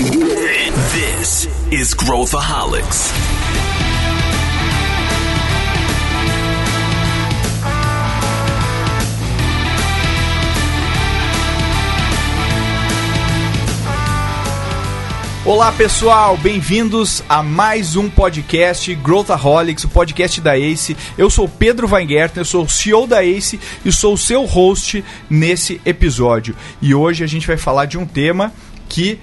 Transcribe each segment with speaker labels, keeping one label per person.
Speaker 1: This is Growthaholics.
Speaker 2: Olá pessoal, bem-vindos a mais um podcast Growthaholics, o podcast da ACE. Eu sou Pedro Weingartner, eu sou o CEO da ACE e sou o seu host nesse episódio. E hoje a gente vai falar de um tema que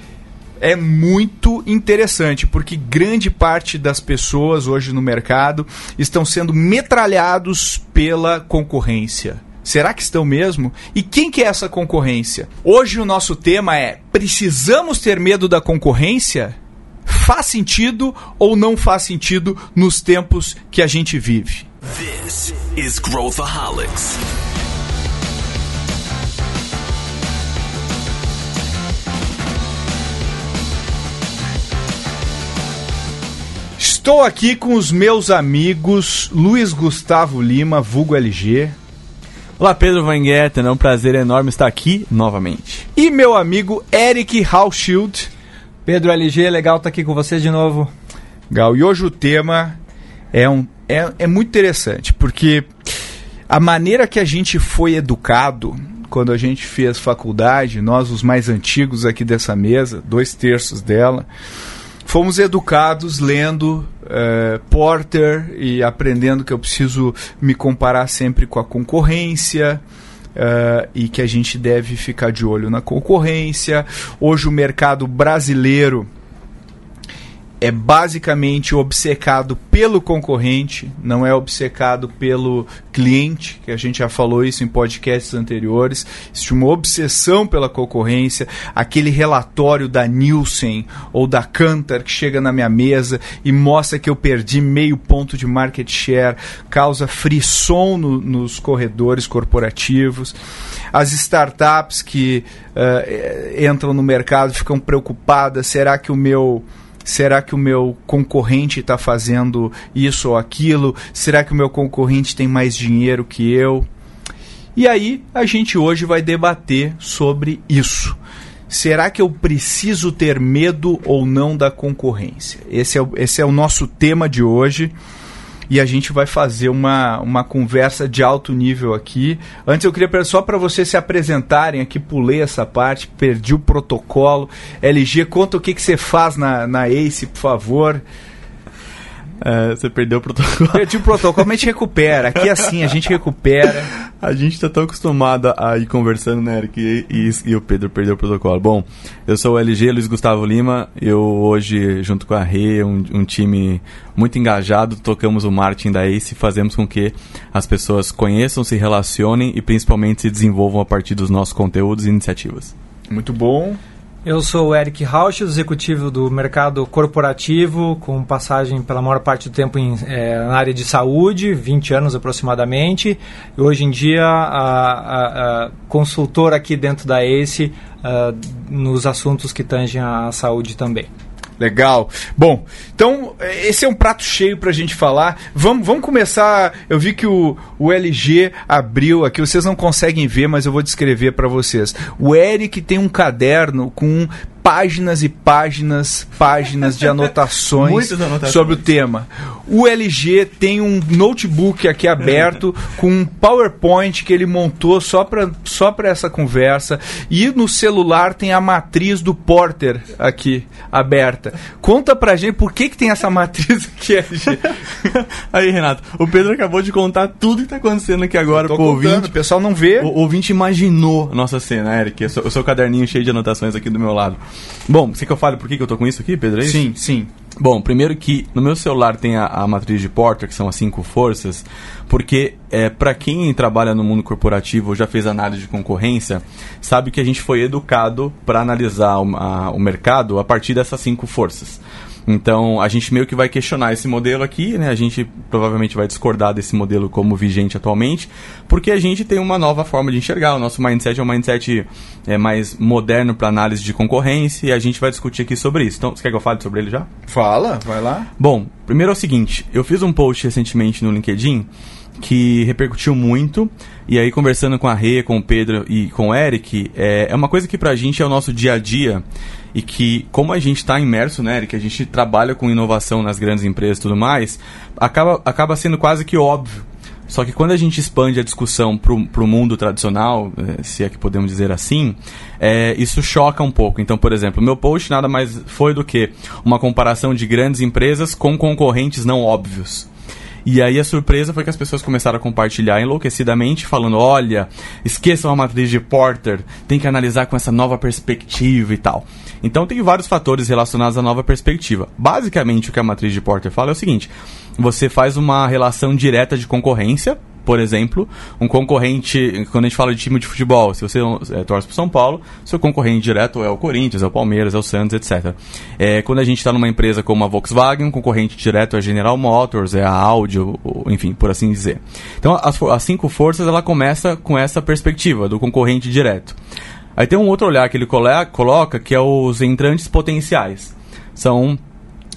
Speaker 2: é muito interessante, porque grande parte das pessoas hoje no mercado estão sendo metralhados pela concorrência. Será que estão mesmo? E quem que é essa concorrência? Hoje o nosso tema é: precisamos ter medo da concorrência? Faz sentido ou não faz sentido nos tempos que a gente vive?
Speaker 1: This is Growthaholics.
Speaker 2: Estou aqui com os meus amigos Luiz Gustavo Lima, vulgo LG,
Speaker 3: Olá, Pedro Van Guerten, é um prazer enorme estar aqui novamente.
Speaker 2: e meu amigo Eric Hauschild.
Speaker 4: Pedro LG, legal estar aqui com vocês de novo.
Speaker 2: Gal, e hoje o tema é, um, é, é muito interessante, porque a maneira que a gente foi educado quando a gente fez faculdade, nós os mais antigos aqui dessa mesa, dois terços dela, fomos educados lendo eh, Porter e aprendendo que eu preciso me comparar sempre com a concorrência. eh, e que a gente deve ficar de olho na concorrência. Hoje o mercado brasileiro é basicamente obcecado pelo concorrente, não é obcecado pelo cliente, que a gente já falou isso em podcasts anteriores. Existe uma obsessão pela concorrência, aquele relatório da Nielsen ou da Kantar que chega na minha mesa e mostra que eu perdi meio ponto de market share, causa frisson no- nos corredores corporativos. As startups que eh, entram no mercado ficam preocupadas, será que o meu Será que o meu concorrente está fazendo isso ou aquilo? Será que o meu concorrente tem mais dinheiro que eu? E aí, a gente hoje vai debater sobre isso. Será que eu preciso ter medo ou não da concorrência? Esse é, o- esse é o nosso tema de hoje. E a gente vai fazer uma, uma conversa de alto nível aqui. Antes eu queria só para vocês se apresentarem aqui, pulei essa parte, perdi o protocolo. LG, conta o que, que você faz na, na ACE, por favor.
Speaker 3: É, você perdeu o protocolo.
Speaker 2: Perdi o protocolo, mas a gente recupera. Aqui é assim, a gente recupera.
Speaker 3: A gente tá tão acostumado a ir conversando, né, Eric? E, e- e o Pedro perdeu o protocolo. Bom, eu sou o LG, Luiz Gustavo Lima. Eu hoje, junto com a Rê, um, um time muito engajado, tocamos o marketing da ACE e fazemos com que as pessoas conheçam, se relacionem e principalmente se desenvolvam a partir dos nossos conteúdos e iniciativas.
Speaker 2: Muito bom.
Speaker 4: Eu sou o Eric Rausch, executivo do mercado corporativo, com passagem pela maior parte do tempo em, eh, na área de saúde, 20 anos aproximadamente. E hoje em dia, a, a- a consultor aqui dentro da ACE ah, nos assuntos que tangem a saúde também.
Speaker 2: Legal. Bom, então esse é um prato cheio pra gente falar. Vamos, vamos começar. Eu vi que o, o LG abriu aqui, vocês não conseguem ver, mas eu vou descrever pra vocês. O Eric tem um caderno com páginas e páginas, páginas de anotações,
Speaker 3: anotações.
Speaker 2: sobre o tema. O LG tem um notebook aqui aberto com um PowerPoint que ele montou só para só pra essa conversa. E no celular tem a matriz do Porter aqui aberta. Conta pra gente por que, que tem essa matriz aqui, LG.
Speaker 3: Aí, Renato, o Pedro acabou de contar tudo que tá acontecendo aqui agora pro
Speaker 2: contando,
Speaker 3: ouvinte.
Speaker 2: o pessoal não vê.
Speaker 3: O ouvinte imaginou a nossa cena, Eric. O seu caderninho cheio de anotações aqui do meu lado. Bom, você que eu fale por que que eu tô com isso aqui, Pedro? É?
Speaker 2: Sim, sim.
Speaker 3: Bom, primeiro que no meu celular tem a, a matriz de Porter, que são as cinco forças, porque é, para quem trabalha no mundo corporativo ou já fez análise de concorrência, sabe que a gente foi educado para analisar o, a- o mercado a partir dessas cinco forças. Então, a gente meio que vai questionar esse modelo aqui, né? A gente provavelmente vai discordar desse modelo como vigente atualmente, porque a gente tem uma nova forma de enxergar. O nosso mindset é um mindset é, mais moderno para análise de concorrência e a gente vai discutir aqui sobre isso. Então, você quer que eu fale sobre ele já?
Speaker 2: Fala, vai lá.
Speaker 3: Bom, primeiro é o seguinte, eu fiz um post recentemente no LinkedIn que repercutiu muito. E aí, conversando com a Rê, com o Pedro e com o Eric, é, é uma coisa que pra gente é o nosso dia a dia e que, como a gente está imerso, né, Eric, a gente trabalha com inovação nas grandes empresas e tudo mais, acaba, acaba sendo quase que óbvio. Só que quando a gente expande a discussão para o mundo tradicional, eh, se é que podemos dizer assim, é, isso choca um pouco. Então, por exemplo, meu post nada mais foi do que uma comparação de grandes empresas com concorrentes não óbvios. E aí a surpresa foi que as pessoas começaram a compartilhar enlouquecidamente, falando: olha, esqueçam a matriz de Porter, tem que analisar com essa nova perspectiva e tal. Então tem vários fatores relacionados à nova perspectiva. Basicamente, o que a matriz de Porter fala é o seguinte: você faz uma relação direta de concorrência por exemplo, um concorrente, quando a gente fala de time de futebol, se você é, torce para São Paulo, seu concorrente direto é o Corinthians, é o Palmeiras, é o Santos, etc. É, quando a gente está numa empresa como a Volkswagen, um concorrente direto é a General Motors, é a Audi, enfim, por assim dizer. Então, as, as cinco forças, ela começa com essa perspectiva do concorrente direto. Aí tem um outro olhar que ele coloca, que é os entrantes potenciais. São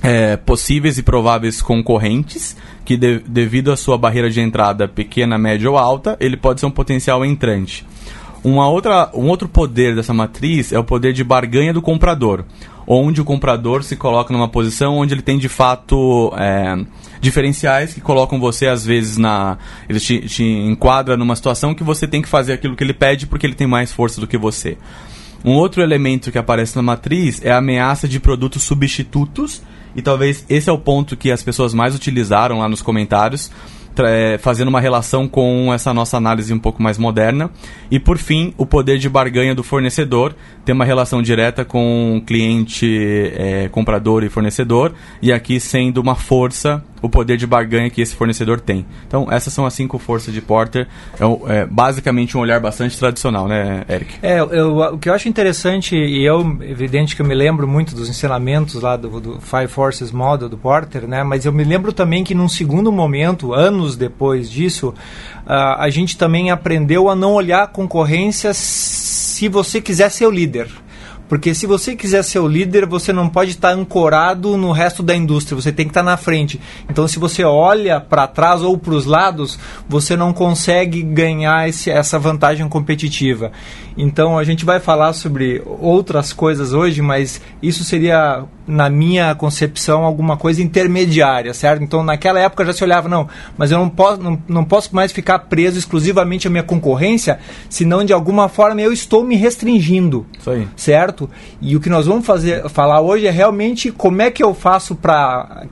Speaker 3: é, possíveis e prováveis concorrentes que, de, devido à sua barreira de entrada pequena, média ou alta, ele pode ser um potencial entrante. Uma outra, um outro poder dessa matriz é o poder de barganha do comprador, onde o comprador se coloca numa posição onde ele tem de fato é, diferenciais que colocam você às vezes na. Ele te, te enquadra numa situação que você tem que fazer aquilo que ele pede porque ele tem mais força do que você. Um outro elemento que aparece na matriz é a ameaça de produtos substitutos e talvez esse é o ponto que as pessoas mais utilizaram lá nos comentários, é, fazendo uma relação com essa nossa análise um pouco mais moderna. E por fim, o poder de barganha do fornecedor tem uma relação direta com cliente, é, comprador e fornecedor, e aqui sendo uma força o poder de barganha que esse fornecedor tem. Então, essas são as cinco forças de Porter. É, é basicamente um olhar bastante tradicional, né, Eric?
Speaker 4: É, eu, o que eu acho interessante, e eu, evidente que eu me lembro muito dos ensinamentos lá do, do Five Forces Model do Porter, né, mas eu me lembro também que num segundo momento, anos depois disso, uh, a gente também aprendeu a não olhar a concorrência se você quiser ser o líder. Porque se você quiser ser o líder, você não pode estar ancorado no resto da indústria, você tem que estar na frente. Então, se você olha para trás ou para os lados, você não consegue ganhar esse, essa vantagem competitiva. Então, a gente vai falar sobre outras coisas hoje, mas isso seria, na minha concepção, alguma coisa intermediária, certo? Então, naquela época já se olhava, não, mas eu não posso, não, não posso mais ficar preso exclusivamente à minha concorrência, senão de alguma forma eu estou me restringindo.
Speaker 3: Isso aí.
Speaker 4: Certo? E o que nós vamos fazer, falar hoje é realmente como é que eu faço para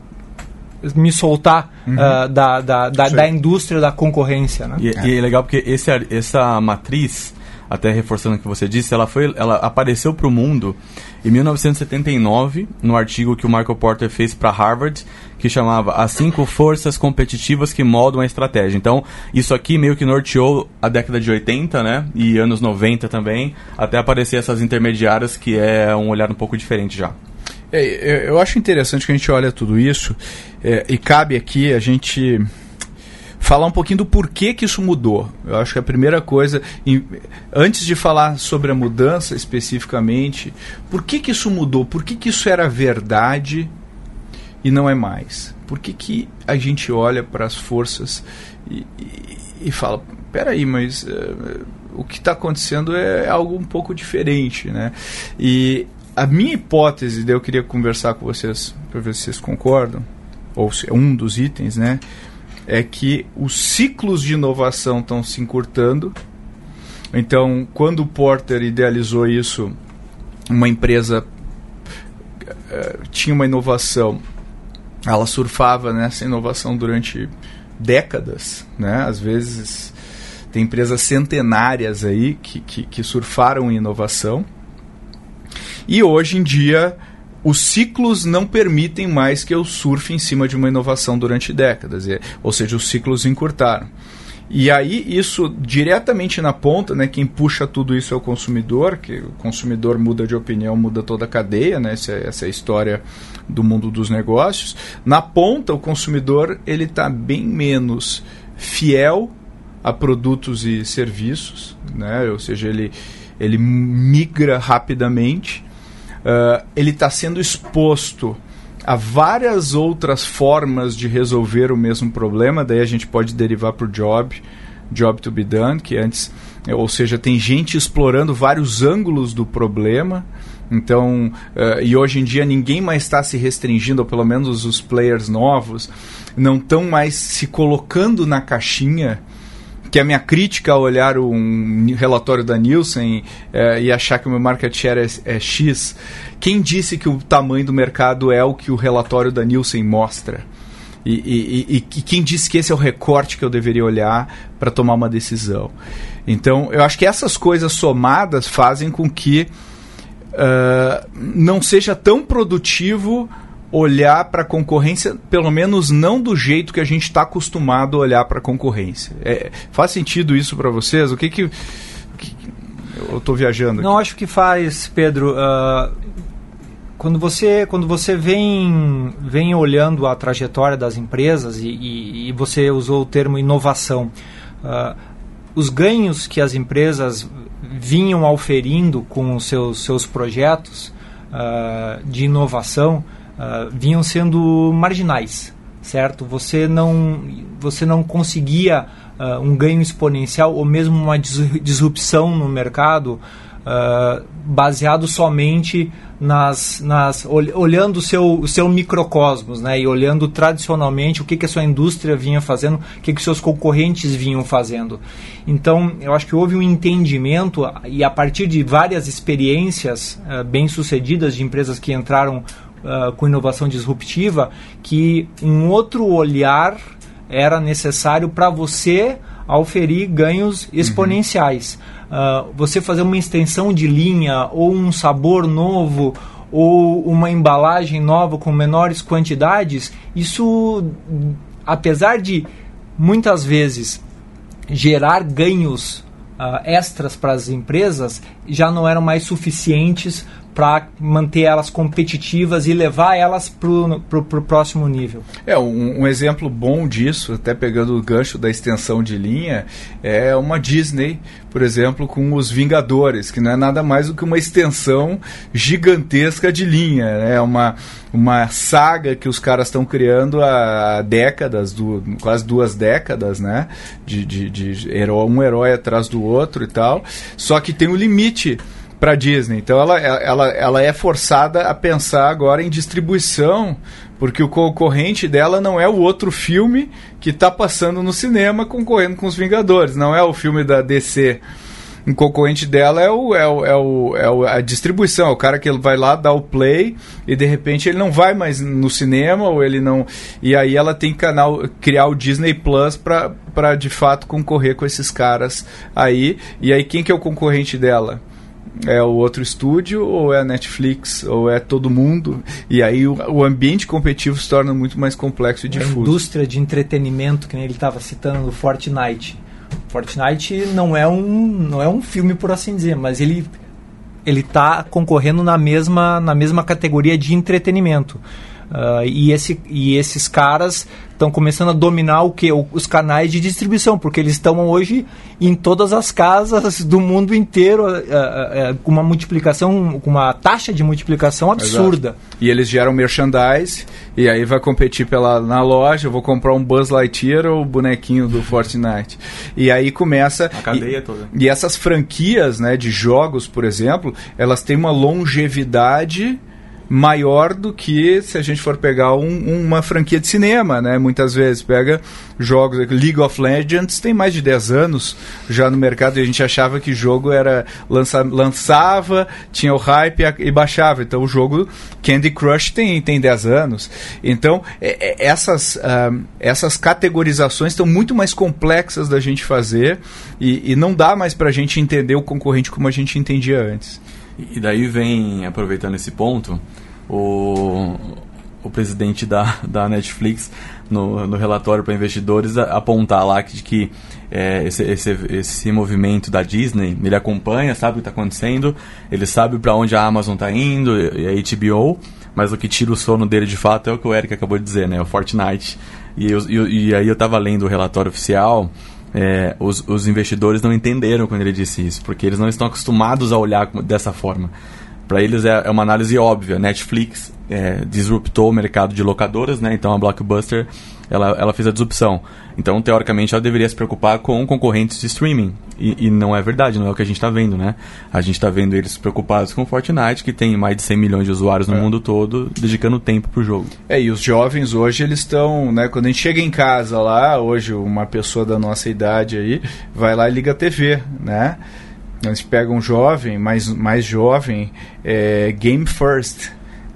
Speaker 4: me soltar uhum. uh, da, da, da, da, indústria da concorrência. Né?
Speaker 3: E, é. e é legal porque esse, essa matriz, até reforçando o que você disse, ela, foi, ela apareceu para o mundo em 1979, no artigo que o Michael Porter fez para Harvard, que chamava As Cinco Forças Competitivas que Moldam a Estratégia. Então, isso aqui meio que norteou a década de 80, né? E anos 90 também, até aparecer essas intermediárias, que é um olhar um pouco diferente já.
Speaker 2: É, eu acho interessante que a gente olha tudo isso é, e cabe aqui a gente falar um pouquinho do porquê que isso mudou. Eu acho que a primeira coisa, em, antes de falar sobre a mudança especificamente, por que, que isso mudou? Por que, que isso era verdade e não é mais? Por que, que a gente olha para as forças e, e, e fala, peraí, mas uh, o que está acontecendo é algo um pouco diferente, né? E a minha hipótese, daí eu queria conversar com vocês para ver se vocês concordam, ou se é um dos itens, né? É que os ciclos de inovação estão se encurtando. Então, quando o Porter idealizou isso, uma empresa uh, tinha uma inovação, ela surfava nessa inovação durante décadas, né? Às vezes tem empresas centenárias aí que, que, que surfaram em inovação. E hoje em dia os ciclos não permitem mais que eu surfe em cima de uma inovação durante décadas, ou seja, os ciclos encurtaram. E aí isso diretamente na ponta, né, quem puxa tudo isso é o consumidor, que o consumidor muda de opinião, muda toda a cadeia, né, essa, essa é a história do mundo dos negócios. Na ponta, o consumidor ele está bem menos fiel a produtos e serviços, né, ou seja, ele, ele migra rapidamente uh, ele está sendo exposto há várias outras formas de resolver o mesmo problema, daí a gente pode derivar para o job, job to be done, que antes, ou seja, tem gente explorando vários ângulos do problema. Então, uh, e hoje em dia ninguém mais está se restringindo, ou pelo menos os players novos, não estão mais se colocando na caixinha que a minha crítica ao olhar um relatório da Nielsen é, e achar que o meu market share é, é, X, quem disse que o tamanho do mercado é o que o relatório da Nielsen mostra? E, e, e, e quem disse que esse é o recorte que eu deveria olhar para tomar uma decisão? Então, eu acho que essas coisas somadas fazem com que uh, não seja tão produtivo olhar para a concorrência, pelo menos não do jeito que a gente está acostumado a olhar para a concorrência. É, faz sentido isso para vocês? O que que, que eu estou viajando?
Speaker 4: Não acho que faz, Pedro. Uh, quando você quando você vem vem olhando a trajetória das empresas e, e, e você usou o termo inovação, uh, os ganhos que as empresas vinham auferindo com os seus seus projetos uh, de inovação uh, vinham sendo marginais, certo? Você não, você não conseguia uh, um ganho exponencial ou mesmo uma disrupção no mercado uh, baseado somente nas, nas olhando o seu, o seu microcosmos, né? E olhando tradicionalmente o que, que a sua indústria vinha fazendo, o que, que seus concorrentes vinham fazendo. Então, eu acho que houve um entendimento e a partir de várias experiências uh, bem-sucedidas de empresas que entraram uh, com inovação disruptiva, que um outro olhar era necessário para você auferir ganhos uhum. exponenciais. Uhum. Uh, você fazer uma extensão de linha ou um sabor novo ou uma embalagem nova com menores quantidades, isso, apesar de muitas vezes gerar ganhos uh, extras para as empresas, já não eram mais suficientes para manter elas competitivas e levar elas para o próximo nível.
Speaker 2: É, um, um, exemplo bom disso, até pegando o gancho da extensão de linha, é uma Disney, por exemplo, com os Vingadores, que não é nada mais do que uma extensão gigantesca de linha. Né? É uma, uma saga que os caras estão criando há décadas, do, quase duas décadas, né? De, de, de um herói atrás do outro e tal. Só que tem um limite para Disney. Então ela, ela, ela é forçada a pensar agora em distribuição, porque o concorrente dela não é o outro filme que está passando no cinema concorrendo com os Vingadores, não é o filme da DC. O concorrente dela é, o, é, o, é, o, é o, a distribuição, é o cara que ele vai lá dar o play e de repente ele não vai mais no cinema ou ele não. E aí ela tem canal criar o Disney Plus para de fato concorrer com esses caras aí. E aí quem que é o concorrente dela? É o outro estúdio, ou é a Netflix, ou é todo mundo. E aí o, o ambiente competitivo se torna muito mais complexo e difuso.
Speaker 4: A indústria de entretenimento, que ele estava citando Fortnite. Fortnite não é um não é um filme por assim dizer, mas ele ele está concorrendo na mesma na mesma categoria de entretenimento. Uh, e, esse, e esses caras estão começando a dominar o que? Os canais de distribuição, porque eles estão hoje em todas as casas do mundo inteiro uh, uh, com uma multiplicação, com uma taxa de multiplicação absurda. Exato.
Speaker 2: E eles geram merchandise, e aí vai competir pela, na loja, eu vou comprar um Buzz Lightyear ou o bonequinho do Fortnite. E aí começa...
Speaker 3: A cadeia
Speaker 2: e,
Speaker 3: toda.
Speaker 2: E essas franquias né, de jogos, por exemplo, elas têm uma longevidade maior do que se a gente for pegar um, uma franquia de cinema, né? Muitas vezes pega jogos, League of Legends tem mais de 10 anos já no mercado e a gente achava que jogo era lança, lançava, tinha o hype e baixava. Então o jogo Candy Crush tem, tem 10 anos. Então é, é, essas, uh, essas categorizações estão muito mais complexas da gente fazer e, e não dá mais para a gente entender o concorrente como a gente entendia antes.
Speaker 3: E daí vem, aproveitando esse ponto, o, o presidente da, da Netflix, no, no relatório para investidores, apontar lá que, que é, esse, esse, esse movimento da Disney, ele acompanha, sabe o que está acontecendo, ele sabe para onde a Amazon está indo, e a HBO, mas o que tira o sono dele de fato é o que o Eric acabou de dizer, né? O Fortnite. E, eu, e, e aí eu estava lendo o relatório oficial é, os, os investidores não entenderam quando ele disse isso, porque eles não estão acostumados a olhar dessa forma. Para eles é, é, uma análise óbvia. Netflix é, disruptou o mercado de locadoras, né? Então a Blockbuster ela, ela fez a disrupção. Então, teoricamente, ela deveria se preocupar com concorrentes de streaming. E, e não é verdade, não é o que a gente está vendo, né? A gente está vendo eles preocupados com Fortnite, que tem mais de 100 milhões de usuários no
Speaker 2: É.
Speaker 3: mundo todo, dedicando tempo pro jogo.
Speaker 2: É, e os jovens hoje eles estão, né? Quando a gente chega em casa lá, hoje uma pessoa da nossa idade aí vai lá e liga a TV, né? Eles pegam um jovem, mais, mais jovem, é, game first.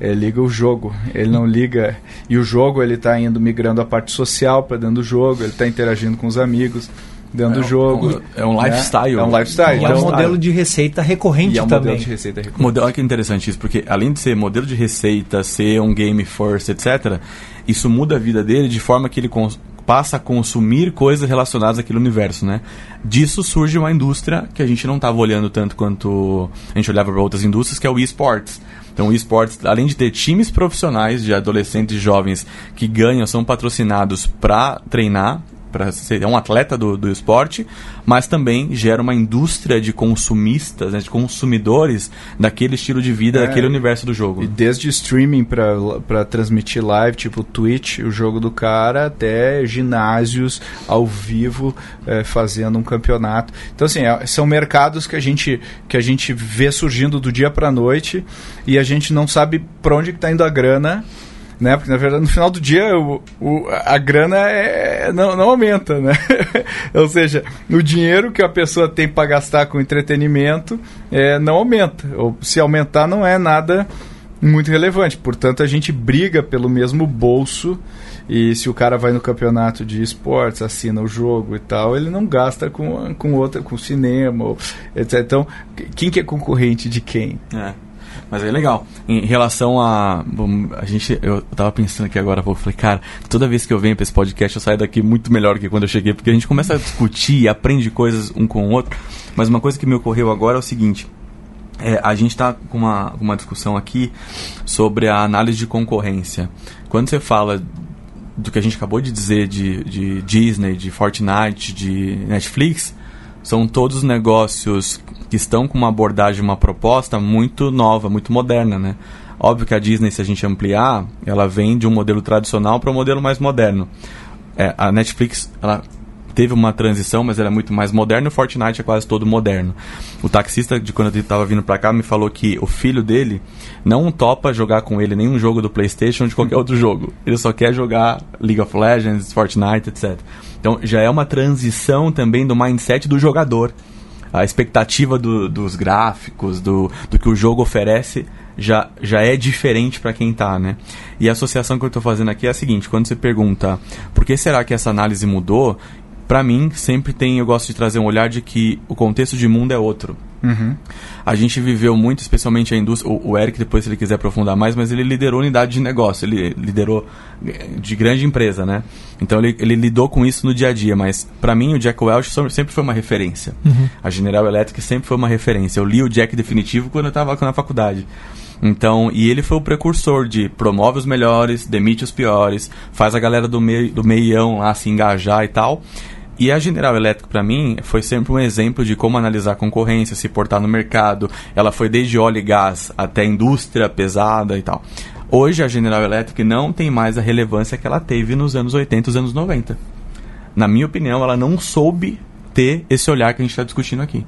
Speaker 2: Ele liga o jogo, ele não liga. E o jogo ele está indo migrando a parte social para dentro do jogo, ele está interagindo com os amigos dentro
Speaker 3: É
Speaker 2: do
Speaker 3: um-
Speaker 2: jogo.
Speaker 3: é um
Speaker 2: né?
Speaker 3: lifestyle.
Speaker 2: É um lifestyle.
Speaker 4: E é um
Speaker 2: Então,
Speaker 4: modelo de receita recorrente
Speaker 2: e é um
Speaker 4: também.
Speaker 2: modelo de receita recorrente.
Speaker 3: Modelo, olha que interessante isso, porque além de ser modelo de receita, ser um game first, etc., isso muda a vida dele de forma que ele cons- passa a consumir coisas relacionadas àquele universo, né? Disso surge uma indústria que a gente não estava olhando tanto quanto a gente olhava para outras indústrias, que é o esports. Então, o esports, além de ter times profissionais de adolescentes e jovens que ganham, são patrocinados para treinar, para ser um atleta do, do esporte, mas também gera uma indústria de consumistas, né, de consumidores daquele estilo de vida,
Speaker 2: É.
Speaker 3: daquele universo do jogo.
Speaker 2: E desde streaming para transmitir live, tipo Twitch, o jogo do cara, até ginásios ao vivo eh, fazendo um campeonato. Então, assim, é- são mercados que a gente, que a gente vê surgindo do dia para noite e a gente não sabe para onde está indo a grana. Né? Porque na verdade no final do dia o, o- a grana é- não, não aumenta, né? Ou seja, o dinheiro que a pessoa tem para gastar com entretenimento é, não aumenta. Ou se aumentar não é nada muito relevante. Portanto, a gente briga pelo mesmo bolso. E se o cara vai no campeonato de esportes, assina o jogo e tal, ele não gasta com, com outra, com cinema, etc. Então, quem que é concorrente de quem?
Speaker 3: É. Mas é legal. Em relação a. bom, a gente. Eu tava pensando aqui agora, eu falei, cara, toda vez que eu venho pra esse podcast, eu saio daqui muito melhor que quando eu cheguei, porque a gente começa a discutir e aprende coisas um com o outro. Mas uma coisa que me ocorreu agora é o seguinte. É, a gente está com uma, uma discussão aqui sobre a análise de concorrência. Quando você fala do que a gente acabou de dizer de, de Disney, de Fortnite, de Netflix, são todos negócios que estão com uma abordagem, uma proposta muito nova, muito moderna, né? Óbvio que a Disney, se a gente ampliar, ela vem de um modelo tradicional para um modelo mais moderno. É, a Netflix, ela teve uma transição, mas ela é muito mais moderna. O Fortnite é quase todo moderno. O taxista, de quando eu estava vindo para cá, me falou que o filho dele não topa jogar com ele nenhum jogo do PlayStation ou de qualquer outro jogo. Ele só quer jogar League of Legends, Fortnite, etc. Então já é uma transição também do mindset do jogador. A expectativa do- dos gráficos, do, do que o jogo oferece, já, já é diferente para quem tá, né? E a associação que eu estou fazendo aqui é a seguinte: quando você pergunta por que será que essa análise mudou, para mim sempre tem, eu gosto de trazer um olhar de que o contexto de mundo é outro. A gente viveu muito, especialmente a indústria. O, o Eric, depois, se ele quiser aprofundar mais, mas ele liderou unidade de negócio, ele liderou eh, de grande empresa, né? Então ele, ele lidou com isso no dia a dia. Mas, para mim, o Jack Welch sempre foi uma referência. A General Electric sempre foi uma referência. Eu li o Jack definitivo quando eu estava na faculdade. Então, e ele foi o precursor de promove os melhores, demite os piores, faz a galera do, mei, do meião lá se engajar e tal. E a General Electric, para mim, foi sempre um exemplo de como analisar a concorrência, se portar no mercado. Ela foi desde óleo e gás até indústria pesada e tal. Hoje, a General Electric não tem mais a relevância que ela teve nos anos 80 e os anos 90. Na minha opinião, ela não soube ter esse olhar que a gente está discutindo aqui.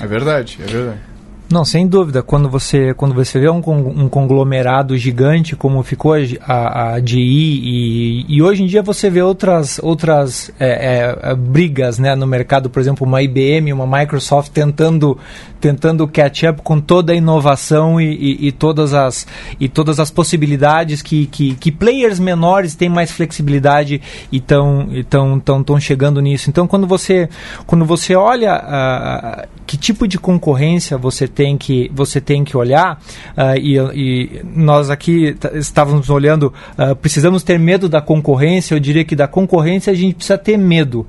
Speaker 2: É verdade, é verdade.
Speaker 4: Não, sem dúvida. Quando você, quando você vê um, um conglomerado gigante como ficou a, a, GE e, e hoje em dia você vê outras, outras é, é, é, brigas né, no mercado, por exemplo, uma IBM, uma Microsoft tentando, tentando catch up com toda a inovação e, e, e todas, as, e todas as possibilidades que, que, que players menores têm mais flexibilidade e estão tão, tão, tão chegando nisso. Então, quando você, quando você olha ah, que tipo de concorrência você tem que, você tem que olhar, ah, e, e nós aqui t- estávamos olhando, ah, precisamos ter medo da concorrência, eu diria que da concorrência a gente precisa ter medo.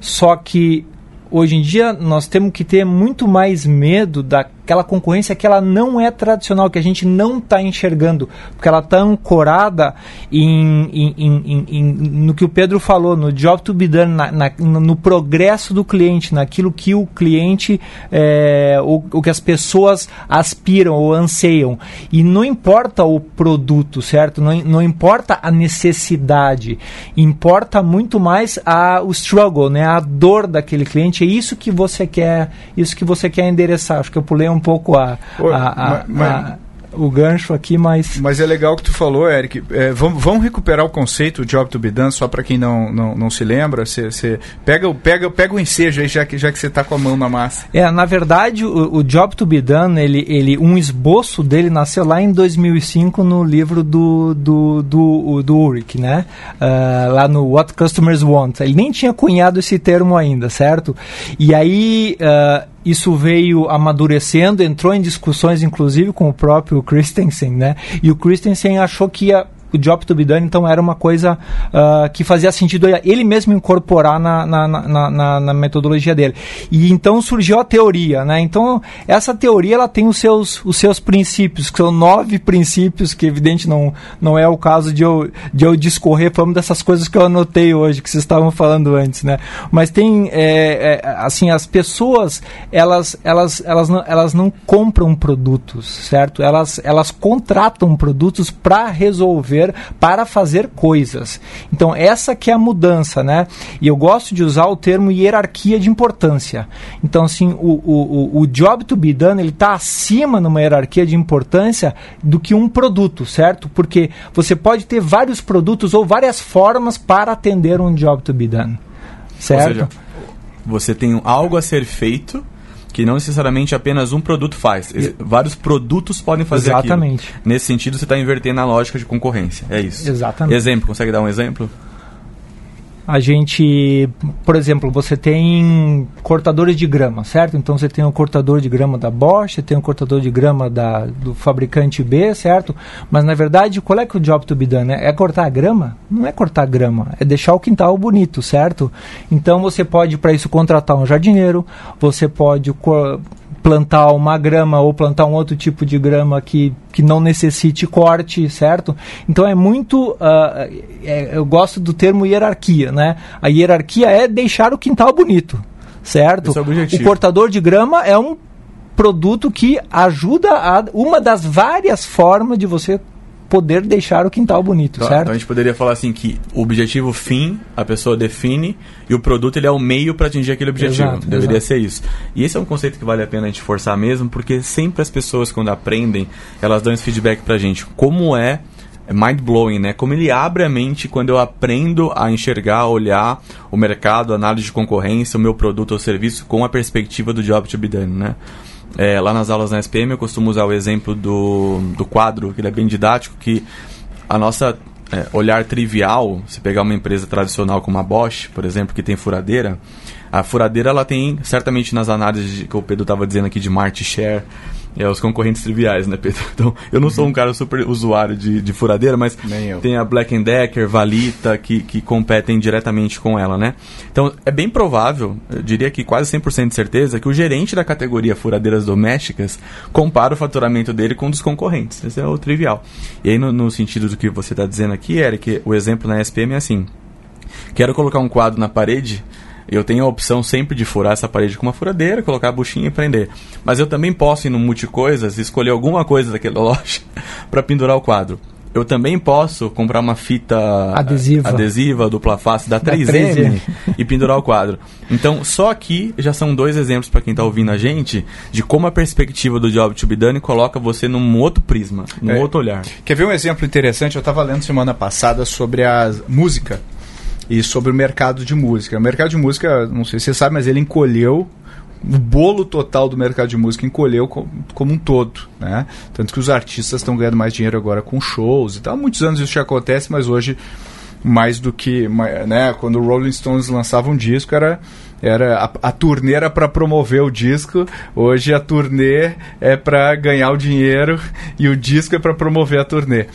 Speaker 4: Só que hoje em dia nós temos que ter muito mais medo da aquela concorrência que ela não é tradicional, que a gente não está enxergando, porque ela está ancorada em, em, em, em, no que o Pedro falou, no job to be done, na, na, no progresso do cliente, naquilo que o cliente, é, o, o que as pessoas aspiram ou anseiam. E não importa o produto, certo? Não, não importa a necessidade, importa muito mais a, o struggle, né? a dor daquele cliente. É isso que você quer, isso que você quer endereçar. Acho que eu pulei um pouco a, a, a, mas, a o gancho aqui, mas.
Speaker 2: Mas é legal o que tu falou, Eric. É, vamos, vamos recuperar o conceito job to be done, só para quem não, não, não se lembra. Você pega, pega, pega o ensejo aí, já que, já que você está com a mão na massa.
Speaker 4: É, na verdade, o, o, job to be done, ele, ele, um esboço dele nasceu lá em 2005 no livro do, do, do, do Ulrich, né? Uh, lá no What Customers Want. Ele nem tinha cunhado esse termo ainda, certo? E aí. Uh, isso veio amadurecendo, entrou em discussões, inclusive, com o próprio Christensen, né? E o Christensen achou que ia be done, então era uma coisa uh, que fazia sentido ele mesmo incorporar na, na, na, na, na metodologia dele. E então surgiu a teoria, né? Então, essa teoria ela tem os seus, os seus princípios, que são nove princípios, que evidente não, não é o caso de eu, de eu discorrer, falando dessas coisas que eu anotei hoje, que vocês estavam falando antes, né? Mas tem, é, é, assim, as pessoas, elas, elas, elas, não, elas não compram produtos, certo? Elas, elas contratam produtos para resolver para fazer coisas. Então, essa que é a mudança, né? E eu gosto de usar o termo hierarquia de importância. Então, assim, o, o, o job to be done, ele está acima numa hierarquia de importância do que um produto, certo? Porque você pode ter vários produtos ou várias formas para atender um job to be done, certo? Ou seja,
Speaker 3: você tem algo a ser feito que não necessariamente apenas um produto faz. E... Vários produtos podem fazer
Speaker 4: Exatamente.
Speaker 3: Aquilo. Nesse sentido, você está invertendo a lógica de concorrência. É isso.
Speaker 4: Exatamente.
Speaker 3: Exemplo, consegue dar um exemplo?
Speaker 4: A gente, por exemplo, você tem cortadores de grama, certo? Então você tem um cortador de grama da Bosch, tem um cortador de grama da, do fabricante B, certo? Mas na verdade, qual é que é o job to be done? É cortar a grama? Não é cortar a grama, é deixar o quintal bonito, certo? Então você pode para isso contratar um jardineiro, você pode plantar uma grama ou plantar um outro tipo de grama que, que não necessite corte, certo? Então é muito. Uh, é, eu gosto do termo hierarquia, né? A hierarquia é deixar o quintal bonito, certo?
Speaker 3: É o,
Speaker 4: o cortador de grama é um produto que ajuda a uma das várias formas de você poder deixar o quintal bonito,
Speaker 3: então,
Speaker 4: certo?
Speaker 3: Então a gente poderia falar assim que o objetivo fim a pessoa define e o produto ele é o meio para atingir aquele objetivo. Exato, Deveria exato. ser isso. E esse é um conceito que vale a pena a gente forçar mesmo, porque sempre as pessoas quando aprendem, elas dão esse feedback pra gente. Como é mind blowing, né? Como ele abre a mente quando eu aprendo a enxergar, olhar o mercado, análise de concorrência, o meu produto ou serviço com a perspectiva do job to be done, né? É, lá nas aulas na SPM eu costumo usar o exemplo do, do quadro, que ele é bem didático, que a nossa é, olhar trivial, se pegar uma empresa tradicional como a Bosch, por exemplo, que tem furadeira, a furadeira ela tem, certamente nas análises que o Pedro estava dizendo aqui de market share, é, os concorrentes triviais, né, Pedro? Então, eu não sou um cara super usuário de, de furadeira, mas tem a Black Decker, Valita, que, que competem diretamente com ela, né? Então, é bem provável, eu diria que quase 100% de certeza, que o gerente da categoria furadeiras domésticas compara o faturamento dele com um dos concorrentes. Esse é o trivial. E aí, no, no sentido do que você está dizendo aqui, Eric, o exemplo na SPM é assim. Quero colocar um quadro na parede eu tenho a opção sempre de furar essa parede com uma furadeira, colocar a buchinha e prender. Mas eu também posso ir no multicoisas e escolher alguma coisa daquela loja para pendurar o quadro. Eu também posso comprar uma fita
Speaker 4: adesiva,
Speaker 3: adesiva dupla face da 3M, da 3M. e pendurar o quadro. Então, só aqui já são dois exemplos para quem está ouvindo a gente de como a perspectiva do Job to be done coloca você num outro prisma, num é. outro olhar.
Speaker 2: Quer ver um exemplo interessante? Eu estava lendo semana passada sobre a música e sobre o mercado de música. O mercado de música, não sei se você sabe, mas ele encolheu o bolo total do mercado de música encolheu como, um todo, né? Tanto que os artistas estão ganhando mais dinheiro agora com shows e tal. Há muitos anos isso já acontece, mas hoje mais do que, né? Quando o Rolling Stones lançava um disco era era a, a turnê era para promover o disco, hoje a turnê é para ganhar o dinheiro e o disco é para promover a turnê.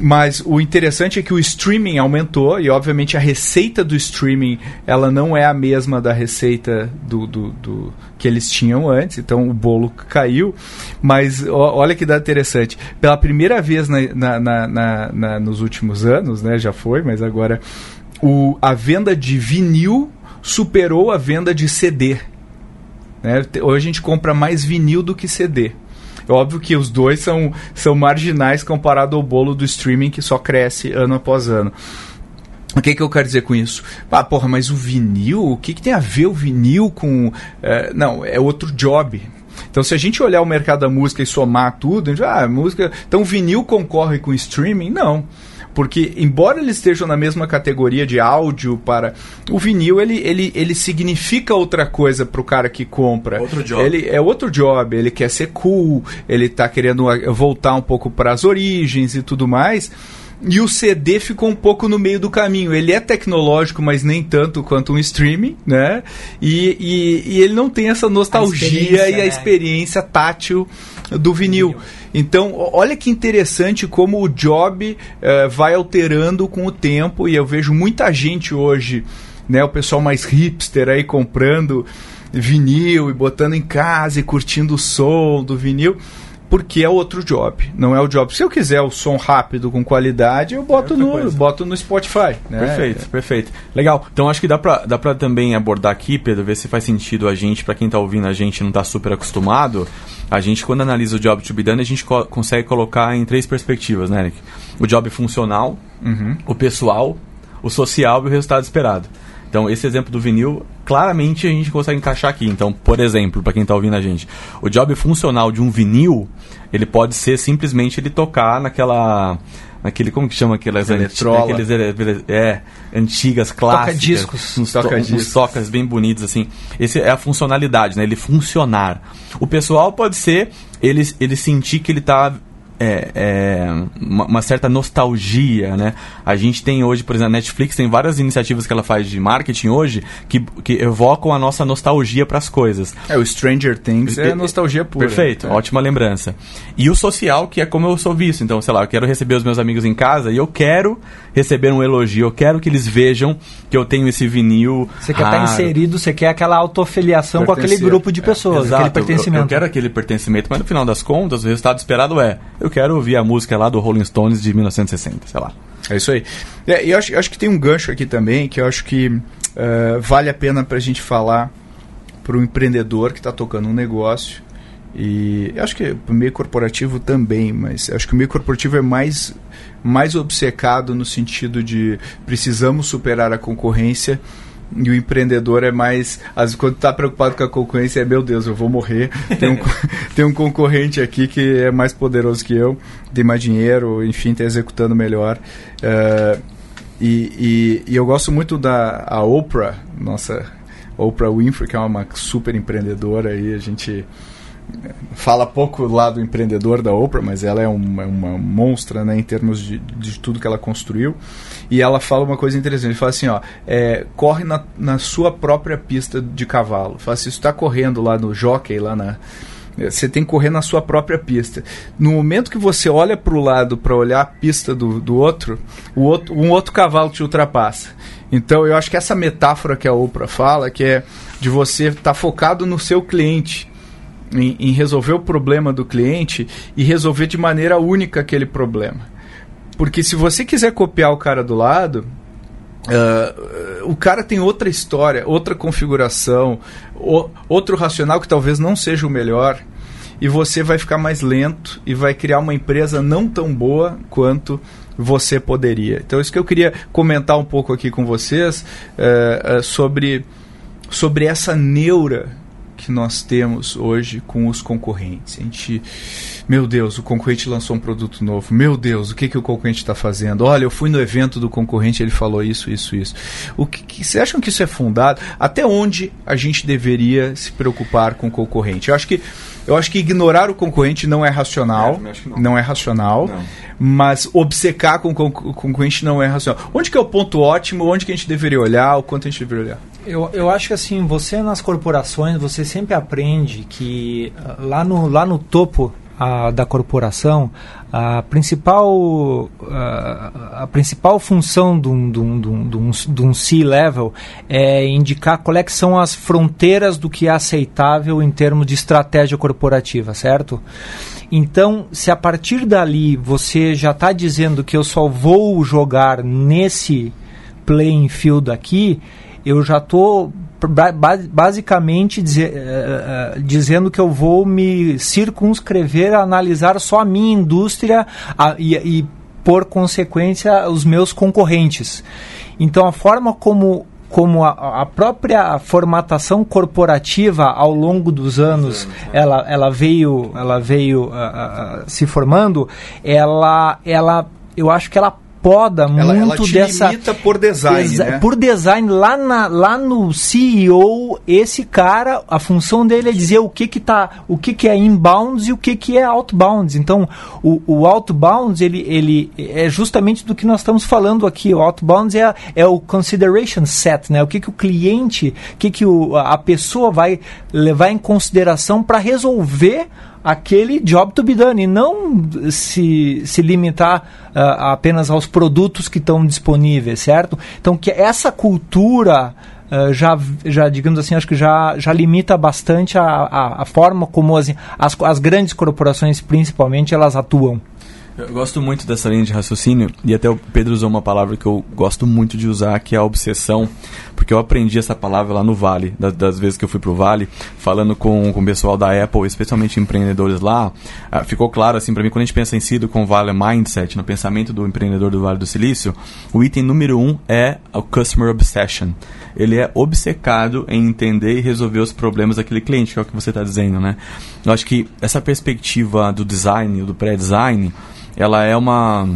Speaker 2: Mas o interessante é que o streaming aumentou e, obviamente, a receita do streaming ela não é a mesma da receita do, do, do que eles tinham antes. Então o bolo caiu. Mas ó, olha que dá interessante. Pela primeira vez na, na, na, na, nos últimos anos, né? Já foi, mas agora o, a venda de vinil superou a venda de CD. Né? Hoje a gente compra mais vinil do que CD. É óbvio que os dois são, são marginais comparado ao bolo do streaming que só cresce ano após ano. O que, que eu quero dizer com isso? Ah, porra, mas o vinil, o que, que tem a ver o vinil com. É, não, é outro job. Então, se a gente olhar o mercado da música e somar tudo, a gente, ah, música. Então, vinil concorre com streaming? Não. Porque, embora eles estejam na mesma categoria de áudio para. O vinil, ele, ele, ele significa outra coisa para o cara que compra.
Speaker 3: Outro job.
Speaker 2: Ele é outro job, ele quer ser cool, ele está querendo voltar um pouco para as origens e tudo mais. E o CD ficou um pouco no meio do caminho. Ele é tecnológico, mas nem tanto quanto um streaming, né? E, e, e ele não tem essa nostalgia a e a né? experiência tátil do vinil. vinil. Então, olha que interessante como o job uh, vai alterando com o tempo, e eu vejo muita gente hoje, né, o pessoal mais hipster aí comprando vinil e botando em casa e curtindo o som do vinil porque é outro job, não é o job. Se eu quiser o som rápido com qualidade, eu boto, é no, boto no Spotify. Né?
Speaker 3: Perfeito, perfeito. Legal. Então acho que dá pra, dá pra também abordar aqui, Pedro, ver se faz sentido a gente, para quem tá ouvindo a gente não tá super acostumado. A gente, quando analisa o job to be done, a gente co consegue colocar em três perspectivas, né, Eric? O job funcional, uhum. o pessoal, o social e o resultado esperado. Então, esse exemplo do vinil, claramente a gente consegue encaixar aqui. Então, por exemplo, para quem está ouvindo a gente, o job funcional de um vinil, ele pode ser simplesmente ele tocar naquela naquele como que chama aquelas
Speaker 2: Eletrola.
Speaker 3: aqueles é antigas clássicas
Speaker 4: toca discos
Speaker 3: uns, toca -discos. uns tocas bem bonitos assim esse é a funcionalidade né ele funcionar o pessoal pode ser ele ele sentir que ele está é, é uma, uma, certa nostalgia, né? A gente tem hoje, por exemplo, a Netflix tem várias iniciativas que ela faz de marketing hoje que, que evocam a nossa nostalgia para as coisas.
Speaker 2: É, o Stranger Things é, é nostalgia pura.
Speaker 3: Perfeito, é. ótima lembrança. E o social, que é como eu sou visto. Então, sei lá, eu quero receber os meus amigos em casa e eu quero receber um elogio, eu quero que eles vejam que eu tenho esse vinil.
Speaker 4: Você quer estar tá inserido, você quer aquela autoafiliação com aquele grupo de pessoas,
Speaker 3: é, aquele pertencimento. Eu, eu, quero aquele pertencimento, mas no final das contas, o resultado esperado é: eu quero ouvir a música lá do Rolling Stones de 1960, sei lá.
Speaker 2: É isso aí. É, e eu acho, eu acho que tem um gancho aqui também que eu acho que uh, vale a pena para a gente falar para o empreendedor que está tocando um negócio. E acho que o meio corporativo também, mas acho que o meio corporativo é mais, mais obcecado no sentido de precisamos superar a concorrência e o empreendedor é mais. Às vezes, quando está preocupado com a concorrência, é meu Deus, eu vou morrer. Tem um, tem um concorrente aqui que é mais poderoso que eu, tem mais dinheiro, enfim, está executando melhor. Uh, e, e, e, eu gosto muito da a Oprah, nossa Oprah Winfrey, que é uma super empreendedora aí, a gente fala pouco lá do empreendedor da Oprah, mas ela é uma, uma monstra né, em termos de, de tudo que ela construiu. E ela fala uma coisa interessante: fala assim, ó, é, corre na, na sua própria pista de cavalo. Fala assim, está correndo lá no jockey, lá na. Você tem que correr na sua própria pista. No momento que você olha para o lado para olhar a pista do, do outro, o outro, um outro cavalo te ultrapassa. Então eu acho que essa metáfora que a Oprah fala, que é de você estar tá focado no seu cliente em, em resolver o problema do cliente e resolver de maneira única aquele problema. Porque se você quiser copiar o cara do lado, Uh, o cara tem outra história, outra configuração, o, outro racional que talvez não seja o melhor, e você vai ficar mais lento e vai criar uma empresa não tão boa quanto você poderia. Então, isso que eu queria comentar um pouco aqui com vocês uh, uh, sobre, sobre essa neura que nós temos hoje com os concorrentes. A gente, meu Deus, o concorrente lançou um produto novo. Meu Deus, o que, que o concorrente está fazendo? Olha, eu fui no evento do concorrente, ele falou isso, isso, isso. O que, que você acham que isso é fundado? Até onde a gente deveria se preocupar com o concorrente? Eu acho que eu acho que ignorar o concorrente não é racional. É, não. não. é racional. Não. Mas obcecar com o concorrente não é racional. Onde que é o ponto ótimo? Onde que a gente deveria olhar? O quanto a gente deveria olhar?
Speaker 4: Eu, eu acho que assim, você nas corporações, você sempre aprende que ah, lá no, lá no topo a, da corporação, a principal, a, a principal função de um, de um, de um, de um C-level é indicar quais é são as fronteiras do que é aceitável em termos de estratégia corporativa, certo? Então, se a partir dali você já está dizendo que eu só vou jogar nesse playing field aqui, eu já estou basicamente dizer, uh, uh, dizendo que eu vou me circunscrever a analisar só a minha indústria a, e, e, por consequência, os meus concorrentes. Então, a forma como como a, a, própria formatação corporativa ao longo dos anos ela, ela veio ela veio uh, se formando ela ela eu acho que ela poda ela, muito ela te dessa
Speaker 2: limita por design, né?
Speaker 4: por design lá na, lá no CEO esse cara a função dele é dizer o que que tá o que que é inbounds e o que que é outbounds. Então o, o outbounds ele ele é justamente do que nós estamos falando aqui. O outbounds é, é o consideration set né? O que que o cliente o que que o, a pessoa vai levar em consideração para resolver aquele job to be done e não se, se limitar uh, apenas aos produtos que estão disponíveis, certo? Então que essa cultura uh, já, já, digamos assim, acho que já, já limita bastante a, a, a forma como as, as, as grandes corporações, principalmente, elas atuam.
Speaker 3: Eu gosto muito dessa linha de raciocínio e até o Pedro usou uma palavra que eu gosto muito de usar, que é a obsessão, porque eu aprendi essa palavra lá no Vale, das, das vezes que eu fui pro Vale, falando com, com o pessoal da Apple, especialmente empreendedores lá, uh, ficou claro assim para mim, quando a gente pensa em si com Vale Mindset, no pensamento do empreendedor do Vale do Silício, o item número um é o Customer Obsession. Ele é obcecado em entender e resolver os problemas daquele cliente, que é o que você está dizendo, né? Eu acho que essa perspectiva do design, do pré-design, ela é uma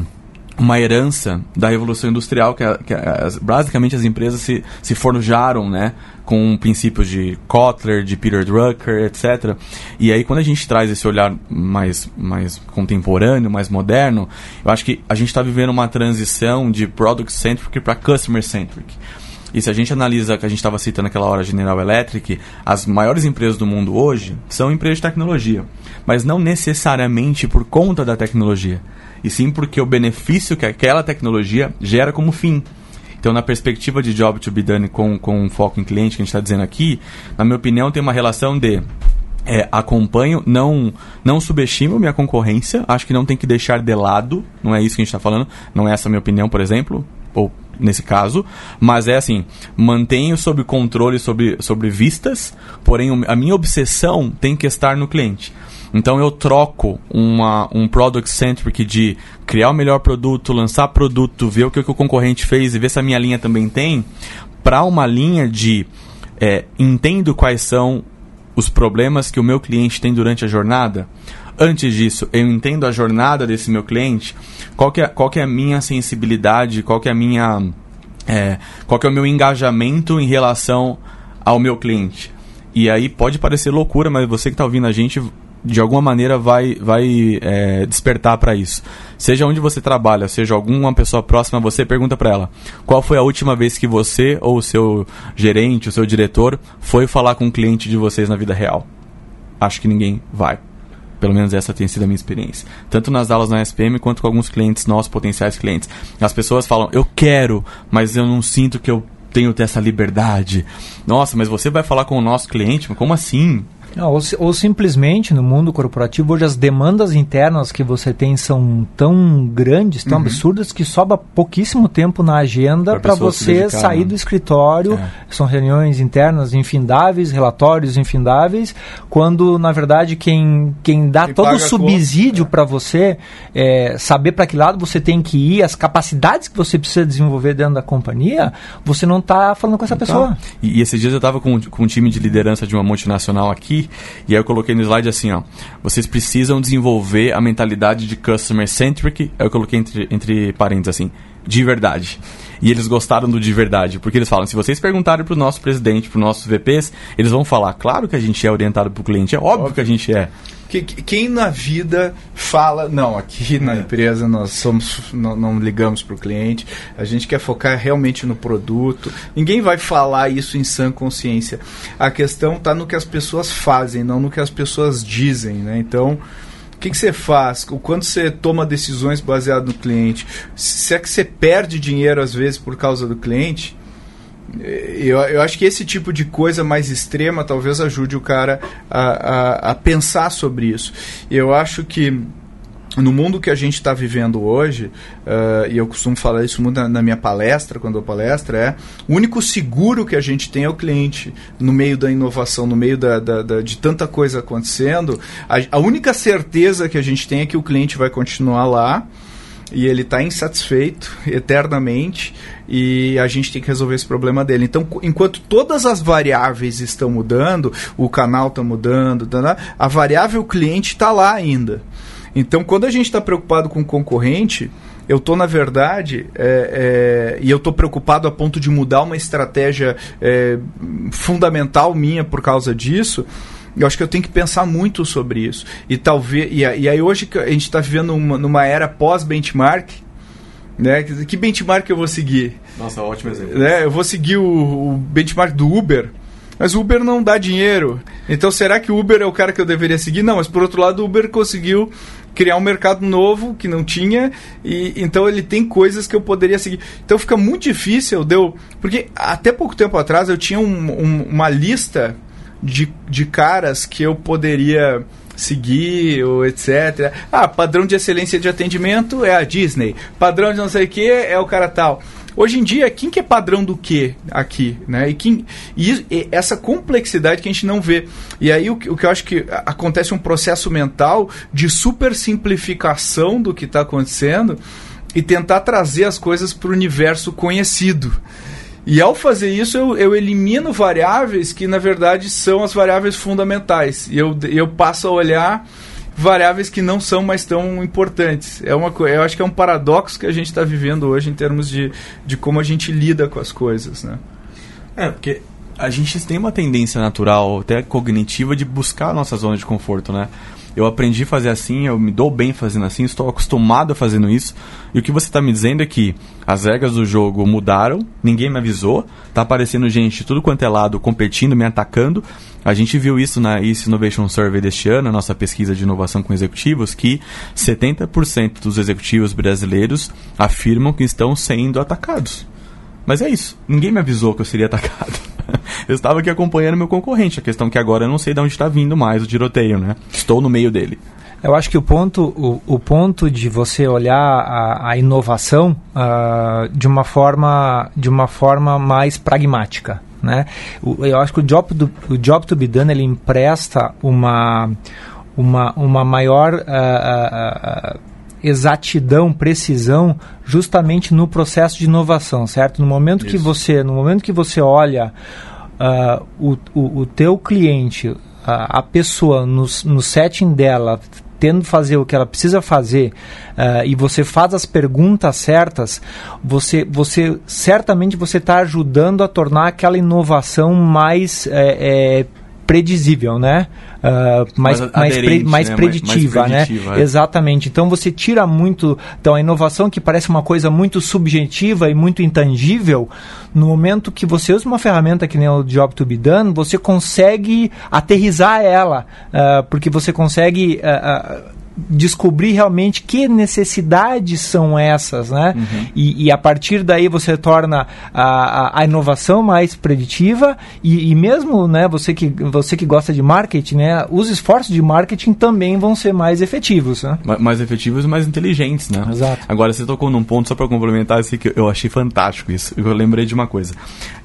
Speaker 3: uma herança da revolução industrial que, que as, basicamente as empresas se, se forjaram né com princípios de Kotler, de Peter Drucker, etc. E aí quando a gente traz esse olhar mais, mais contemporâneo, mais moderno, eu acho que a gente está vivendo uma transição de product centric para customer centric. E se a gente analisa, que a gente estava citando aquela hora General Electric, as maiores empresas do mundo hoje são empresas de tecnologia, mas não necessariamente por conta da tecnologia e sim porque o benefício que aquela tecnologia gera como fim. Então, na perspectiva de job to be done com, com foco em cliente que a gente está dizendo aqui, na minha opinião, tem uma relação de é, acompanho, não não subestimo minha concorrência, acho que não tem que deixar de lado, não é isso que a gente está falando, não é essa a minha opinião, por exemplo, ou nesse caso, mas é assim, mantenho sob controle sobre, sobre vistas, porém a minha obsessão tem que estar no cliente. Então eu troco uma, um product centric de criar o melhor produto, lançar produto, ver o que, o, que o concorrente fez e ver se a minha linha também tem, para uma linha de é, entendo quais são os problemas que o meu cliente tem durante a jornada. Antes disso, eu entendo a jornada desse meu cliente, qual que é, qual que é a minha sensibilidade, qual que é a minha. É, qual que é o meu engajamento em relação ao meu cliente. E aí pode parecer loucura, mas você que está ouvindo a gente de alguma maneira vai, vai é, despertar para isso. Seja onde você trabalha, seja alguma pessoa próxima a você, pergunta para ela qual foi a última vez que você ou o seu gerente, o seu diretor foi falar com um cliente de vocês na vida real. Acho que ninguém vai. Pelo menos essa tem sido a minha experiência. Tanto nas aulas na SPM quanto com alguns clientes nossos, potenciais clientes. As pessoas falam, eu quero, mas eu não sinto que eu tenho essa liberdade. Nossa, mas você vai falar com o nosso cliente? Como assim?
Speaker 4: Ou, ou, simplesmente no mundo corporativo hoje as demandas internas que você tem são tão grandes, tão uhum. absurdas que sobra pouquíssimo tempo na agenda para você dedicar, sair né? do escritório. É. São reuniões internas infindáveis, relatórios infindáveis, quando na verdade quem, quem dá quem todo o subsídio para você é, saber para que lado você tem que ir, as capacidades que você precisa desenvolver dentro da companhia, você não está falando com essa não pessoa. Tá.
Speaker 3: E, e, esses dias eu estava com, com um time de liderança de uma multinacional aqui e aí eu coloquei no slide assim, ó. Vocês precisam desenvolver a mentalidade de customer centric. Eu coloquei entre, entre parênteses assim, de verdade. E eles gostaram do de verdade, porque eles falam, se vocês perguntarem pro nosso presidente, pro nossos VPs, eles vão falar, claro que a gente é orientado pro cliente, é óbvio, óbvio. que a gente é.
Speaker 2: Que, quem na vida fala, não, aqui na é. empresa nós somos, não, não ligamos para o cliente, a gente quer focar realmente no produto. Ninguém vai falar isso em sã consciência. A questão está no que as pessoas fazem, não no que as pessoas dizem, né? Então, que, que você faz? O quanto você toma decisões baseado no cliente? Se é que você perde dinheiro às vezes por causa do cliente, eu, eu acho que esse tipo de coisa mais extrema talvez ajude o cara a, a, a pensar sobre isso. Eu acho que no mundo que a gente está vivendo hoje, uh, e eu costumo falar isso muito na, na, minha palestra, quando eu palestra, é o único seguro que a gente tem é o cliente. No meio da inovação, no meio da, da, da de tanta coisa acontecendo, a, a única certeza que a gente tem é que o cliente vai continuar lá e ele está insatisfeito eternamente e a gente tem que resolver esse problema dele. Então, enquanto todas as variáveis estão mudando, o canal está mudando, a variável cliente está lá ainda. Então, quando a gente está preocupado com o concorrente, eu estou, na verdade, é, é, e eu estou preocupado a ponto de mudar uma estratégia é, fundamental minha por causa disso, eu acho que eu tenho que pensar muito sobre isso. E talvez. E, e aí hoje a gente está vivendo uma, numa era pós-benchmark. Né? Que benchmark eu vou seguir?
Speaker 3: Nossa, ótimo exemplo.
Speaker 2: Né? Eu vou seguir o, o benchmark do Uber. Mas o Uber não dá dinheiro. Então será que o Uber é o cara que eu deveria seguir? Não, mas por outro lado, o Uber conseguiu criar um mercado novo que não tinha e então ele tem coisas que eu poderia seguir. Então fica muito difícil, deu porque até pouco tempo atrás eu tinha um, um, uma lista de, de caras que eu poderia seguir, ou etc. Ah, padrão de excelência de atendimento é a Disney. Padrão de não sei o que é o cara tal. Hoje em dia, quem que é padrão do que aqui? Né? E, quem, e, e, essa complexidade que a gente não vê. E aí o, o que eu acho que acontece um processo mental de super simplificação do que está acontecendo e tentar trazer as coisas para o universo conhecido. E ao fazer isso, eu, eu elimino variáveis que, na verdade, são as variáveis fundamentais. E eu, eu passo a olhar variáveis que não são mais tão importantes. É uma eu acho que é um paradoxo que a gente está vivendo hoje em termos de, de como a gente lida com as coisas, né?
Speaker 3: É, porque a gente tem uma tendência natural, até cognitiva, de buscar a nossa zona de conforto, né? Eu aprendi a fazer assim, eu me dou bem fazendo assim, estou acostumado a fazendo isso. E o que você está me dizendo é que as regras do jogo mudaram, ninguém me avisou, tá aparecendo gente tudo quanto é lado competindo, me atacando. A gente viu isso na East Innovation Survey deste ano, a nossa pesquisa de inovação com executivos, que 70% dos executivos brasileiros afirmam que estão sendo atacados. Mas é isso, ninguém me avisou que eu seria atacado. eu estava aqui acompanhando meu concorrente. A questão é que agora eu não sei de onde está vindo mais o tiroteio, né? Estou no meio dele.
Speaker 4: Eu acho que o ponto, o, o ponto de você olhar a, a inovação uh, de uma forma de uma forma mais pragmática, né? O, eu acho que o job, do, o job to be done ele empresta uma uma, uma maior uh, uh, exatidão, precisão, justamente no processo de inovação, certo? No momento Isso. que você, no momento que você olha uh, o, o, o teu cliente, uh, a pessoa no, no setting dela, tendo fazer o que ela precisa fazer uh, e você faz as perguntas certas, você, você certamente você está ajudando a tornar aquela inovação mais é, é, predizível, né? Uh, mais, mais, mais, pre, mais, né? preditiva, mais preditiva, né? É. Exatamente. Então você tira muito. Então a inovação que parece uma coisa muito subjetiva e muito intangível, no momento que você usa uma ferramenta que nem o Job to be Done, você consegue aterrizar ela, uh, porque você consegue. Uh, descobrir realmente que necessidades são essas, né? Uhum. E, e, a partir daí você torna a, a, a inovação mais preditiva e, e, mesmo, né? Você que você que gosta de marketing, né? Os esforços de marketing também vão ser mais efetivos, né?
Speaker 3: Mais efetivos e mais inteligentes, né?
Speaker 4: Exato.
Speaker 3: Agora você tocou num ponto só para complementar esse que eu achei fantástico isso. Eu lembrei de uma coisa.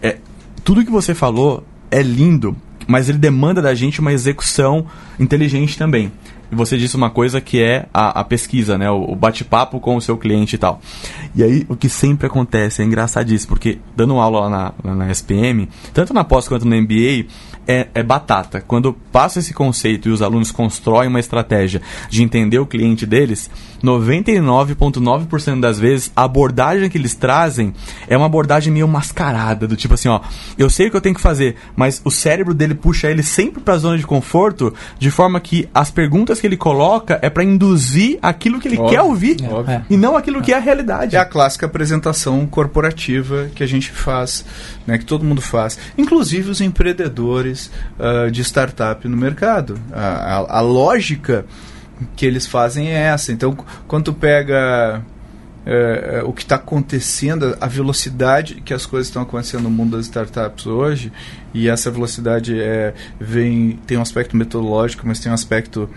Speaker 3: É tudo que você falou é lindo, mas ele demanda da gente uma execução inteligente também e você disse uma coisa que é a, a pesquisa, né? O, o bate-papo com o seu cliente e tal. E aí, o que sempre acontece, é engraçadíssimo, porque dando aula lá na, na SPM, tanto na pós quanto no MBA, é, é, batata. Quando passa esse conceito e os alunos constroem uma estratégia de entender o cliente deles, 99,9% das vezes a abordagem que eles trazem é uma abordagem meio mascarada, do tipo assim, ó, eu sei o que eu tenho que fazer, mas o cérebro dele puxa ele sempre para a zona de conforto, de forma que as perguntas que ele coloca é para induzir aquilo que ele Óbvio. quer ouvir é. e não aquilo que é a realidade.
Speaker 2: É a clássica apresentação corporativa que a gente faz, né, que todo mundo faz, inclusive os empreendedores uh, de startup no mercado. A, a, a lógica que eles fazem é essa. Então, quando tu pega é, é, o que está acontecendo, a velocidade que as coisas estão acontecendo no mundo das startups hoje, e essa velocidade é, vem, tem um aspecto metodológico, mas tem um aspecto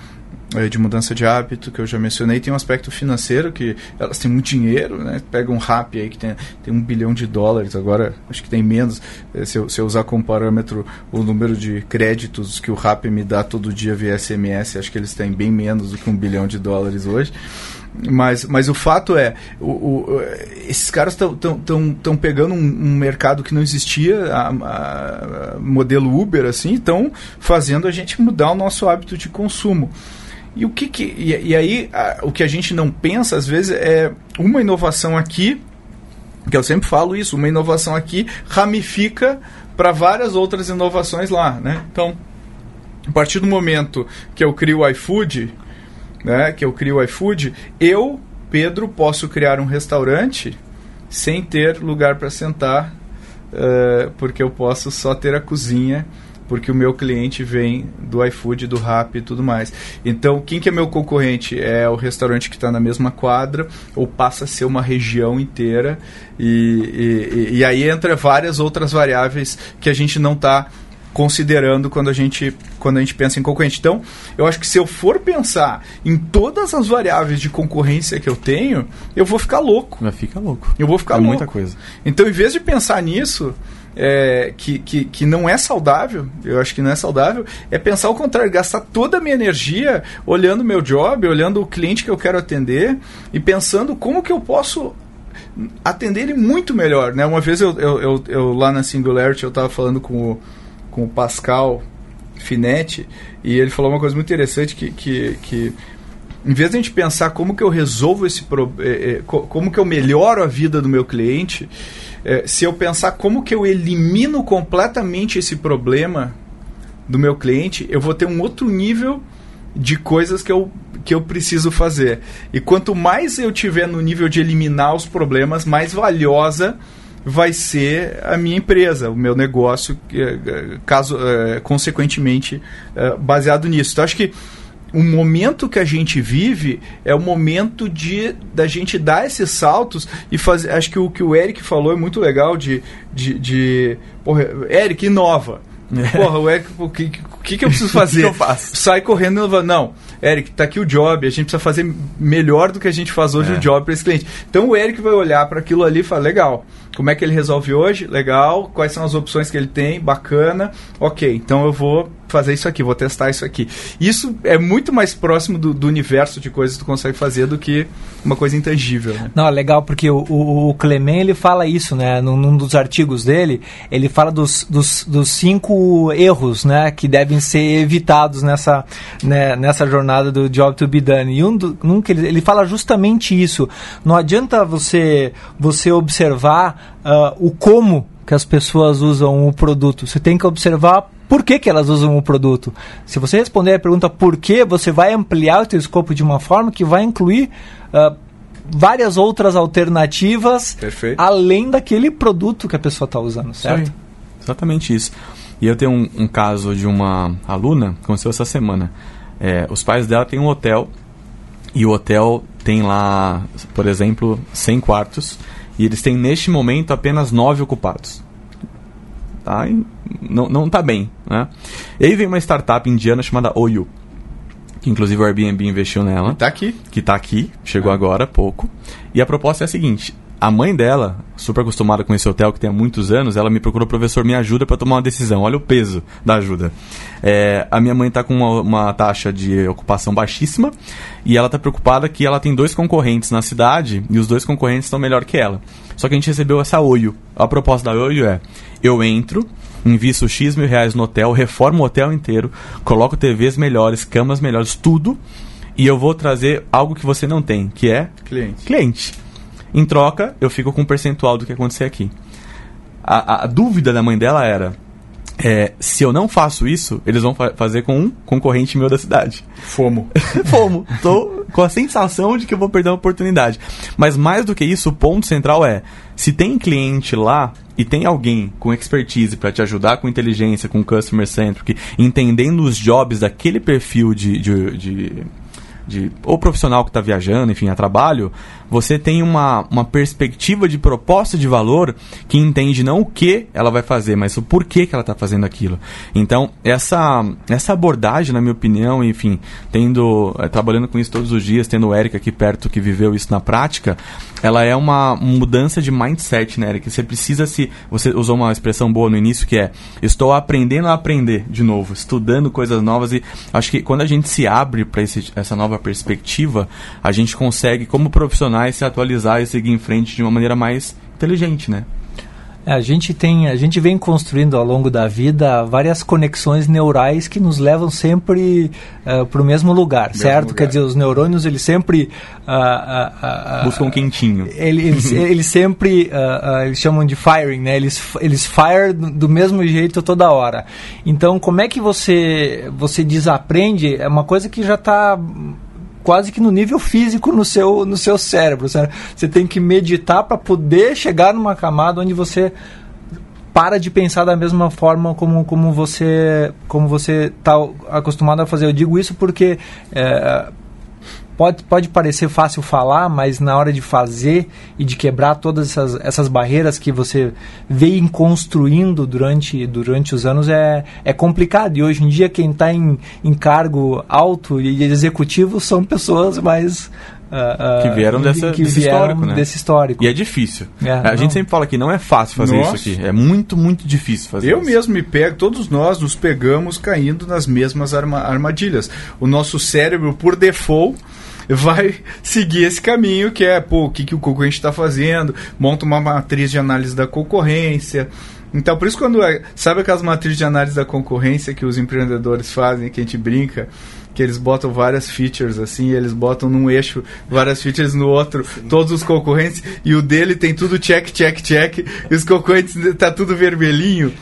Speaker 2: é, de mudança de hábito que eu já mencionei, tem um aspecto financeiro que elas têm muito dinheiro, né? Pega um rap aí que tem, tem um bilhão de dólares, agora acho que tem menos, é, se eu, se eu usar como parâmetro o número de créditos que o rap me dá todo dia via SMS, acho que eles têm bem menos do que um bilhão de dólares hoje. Mas, mas o fato é, o, o, esses caras estão pegando um, um, mercado que não existia, a, a, modelo Uber, assim, estão fazendo a gente mudar o nosso hábito de consumo. E o que, que e, e aí a, o que a gente não pensa às vezes é uma inovação aqui, que eu sempre falo isso, uma inovação aqui ramifica para várias outras inovações lá, né? Então, a partir do momento que eu crio o iFood, né, que eu crio o iFood, eu, Pedro, posso criar um restaurante sem ter lugar para sentar, uh, porque eu posso só ter a cozinha, porque o meu cliente vem do iFood, do Rap e tudo mais. Então, quem que é meu concorrente? É o restaurante que está na mesma quadra ou passa a ser uma região inteira e, e, e aí entra várias outras variáveis que a gente não está considerando quando a gente quando a gente pensa em concorrente. Então, eu acho que se eu for pensar em todas as variáveis de concorrência que eu tenho, eu vou ficar louco.
Speaker 3: Vai ficar louco.
Speaker 2: Eu vou ficar
Speaker 3: é
Speaker 2: louco.
Speaker 3: muita coisa.
Speaker 2: Então, em vez de pensar nisso, é, que, que, que não é saudável, eu acho que não é saudável, é pensar o contrário, gastar toda a minha energia olhando o meu job, olhando o cliente que eu quero atender e pensando como que eu posso atender ele muito melhor. Né? Uma vez eu, eu, eu, eu lá na Singularity eu estava falando com o com o Pascal Finetti, e ele falou uma coisa muito interessante que, que, que em vez de a gente pensar como que eu resolvo esse problema, como que eu melhoro a vida do meu cliente, é, se eu pensar como que eu elimino completamente esse problema do meu cliente, eu vou ter um outro nível de coisas que eu, que eu preciso fazer. E quanto mais eu tiver no nível de eliminar os problemas, mais valiosa vai ser a minha empresa, o meu negócio, caso é, consequentemente é, baseado nisso. Então acho que o momento que a gente vive é o momento de da gente dar esses saltos e fazer. Acho que o que o Eric falou é muito legal de, de, de porra, Eric inova. Porra, o Eric, o que, que, que eu preciso fazer?
Speaker 3: que eu faço?
Speaker 2: Sai correndo e. Não, Eric, tá aqui o job, a gente precisa fazer melhor do que a gente faz hoje é. o job para esse cliente. Então o Eric vai olhar para aquilo ali e falar, legal, como é que ele resolve hoje? Legal. Quais são as opções que ele tem? Bacana. Ok, então eu vou fazer isso aqui, vou testar isso aqui. Isso é muito mais próximo do, do universo de coisas que tu consegue fazer do que uma coisa intangível. Né?
Speaker 4: Não, é legal, porque o, o, o Clement ele fala isso, né? Num, num, dos artigos dele, ele fala dos, dos, dos, cinco erros né, que devem ser evitados nessa, né, nessa jornada do job to be done. E um, do, um que ele, ele fala justamente isso. Não adianta você, você observar uh, o como que as pessoas usam o produto. Você tem que observar por que, que elas usam o produto. Se você responder a pergunta por que, você vai ampliar o seu escopo de uma forma que vai incluir uh, várias outras alternativas
Speaker 2: Perfeito.
Speaker 4: além daquele produto que a pessoa está usando, certo? Sim,
Speaker 3: exatamente isso. E eu tenho um, um, caso de uma aluna, aconteceu essa semana. É, os pais dela têm um hotel e o hotel tem lá, por exemplo, 100 quartos e eles têm neste momento apenas nove ocupados. Tá? E não, não tá bem. Né? E aí vem uma startup indiana chamada Oyu. Que inclusive o Airbnb investiu nela.
Speaker 2: Que tá aqui.
Speaker 3: Que tá aqui, chegou ah. agora há pouco. E a proposta é a seguinte: a mãe dela, super acostumada com esse hotel que tem há muitos anos, ela me procurou, professor, me ajuda para tomar uma decisão. Olha o peso da ajuda. É, a minha mãe está com uma, uma, taxa de ocupação baixíssima e ela está preocupada que ela tem dois concorrentes na cidade e os dois concorrentes estão melhor que ela. Só que a gente recebeu essa Oio. A proposta da Oio é: eu entro, invisto X mil reais no hotel, reformo o hotel inteiro, coloco TVs melhores, camas melhores, tudo, e eu vou trazer algo que você não tem, que é
Speaker 2: cliente.
Speaker 3: cliente. Em troca, eu fico com um percentual do que acontecer aqui. A, a, a dúvida da mãe dela era: é, se eu não faço isso, eles vão fa fazer com um concorrente meu da cidade.
Speaker 2: Fomo.
Speaker 3: Fomo. Tô com a sensação de que eu vou perder uma oportunidade. Mas mais do que isso, o ponto central é: se tem cliente lá e tem alguém com expertise para te ajudar com inteligência, com customer centric, entendendo os jobs daquele perfil de, de, de de ou profissional que está viajando, enfim, a trabalho, você tem uma, uma perspectiva de proposta de valor que entende não o que ela vai fazer, mas o porquê que ela está fazendo aquilo. Então, essa, essa abordagem, na minha opinião, enfim, tendo é, trabalhando com isso todos os dias, tendo o Eric aqui perto que viveu isso na prática, ela é uma mudança de mindset, né, Eric? Você precisa se. Você usou uma expressão boa no início que é: estou aprendendo a aprender de novo, estudando coisas novas e acho que quando a gente se abre para essa nova perspectiva, a gente consegue, como profissionais, se atualizar e seguir em frente de uma maneira mais inteligente, né?
Speaker 4: É, a gente tem, a gente vem construindo ao longo da vida várias conexões neurais que nos levam sempre uh, para o mesmo lugar, mesmo certo? Lugar. Quer dizer, os neurônios eles sempre uh,
Speaker 3: uh, buscam quentinho.
Speaker 4: Eles, eles sempre eles chamam de firing, né? Eles eles fire do mesmo jeito toda hora. Então, como é que você você desaprende? É uma coisa que já está quase que no nível físico no seu, no seu cérebro. Você tem que meditar para poder chegar numa camada onde você para de pensar da mesma forma como, como você como você está acostumado a fazer. Eu digo isso porque é, pode, pode parecer fácil falar, mas na hora de fazer e de quebrar todas essas, essas barreiras que você vem construindo durante, durante os anos é, é complicado. E hoje em dia, quem está em, em cargo alto e executivo são pessoas mais
Speaker 3: Uh, uh, que vieram dessa,
Speaker 4: que
Speaker 3: desse,
Speaker 4: vieram
Speaker 3: histórico, né?
Speaker 4: desse histórico.
Speaker 3: E é difícil. É, a não. gente sempre fala que não é fácil fazer Nossa. isso aqui. É muito, muito difícil fazer
Speaker 2: Eu
Speaker 3: isso.
Speaker 2: mesmo me pego, todos nós nos pegamos caindo nas mesmas arma armadilhas. O nosso cérebro, por default, vai seguir esse caminho que é, pô, o que, que o concorrente está fazendo, monta uma matriz de análise da concorrência. Então, por isso, quando. É, sabe aquelas matrizes de análise da concorrência que os empreendedores fazem, que a gente brinca? que eles botam várias features assim, eles botam num eixo várias features no outro, Sim. todos os concorrentes, e o dele tem tudo check, check, check, e os concorrentes tá tudo vermelhinho.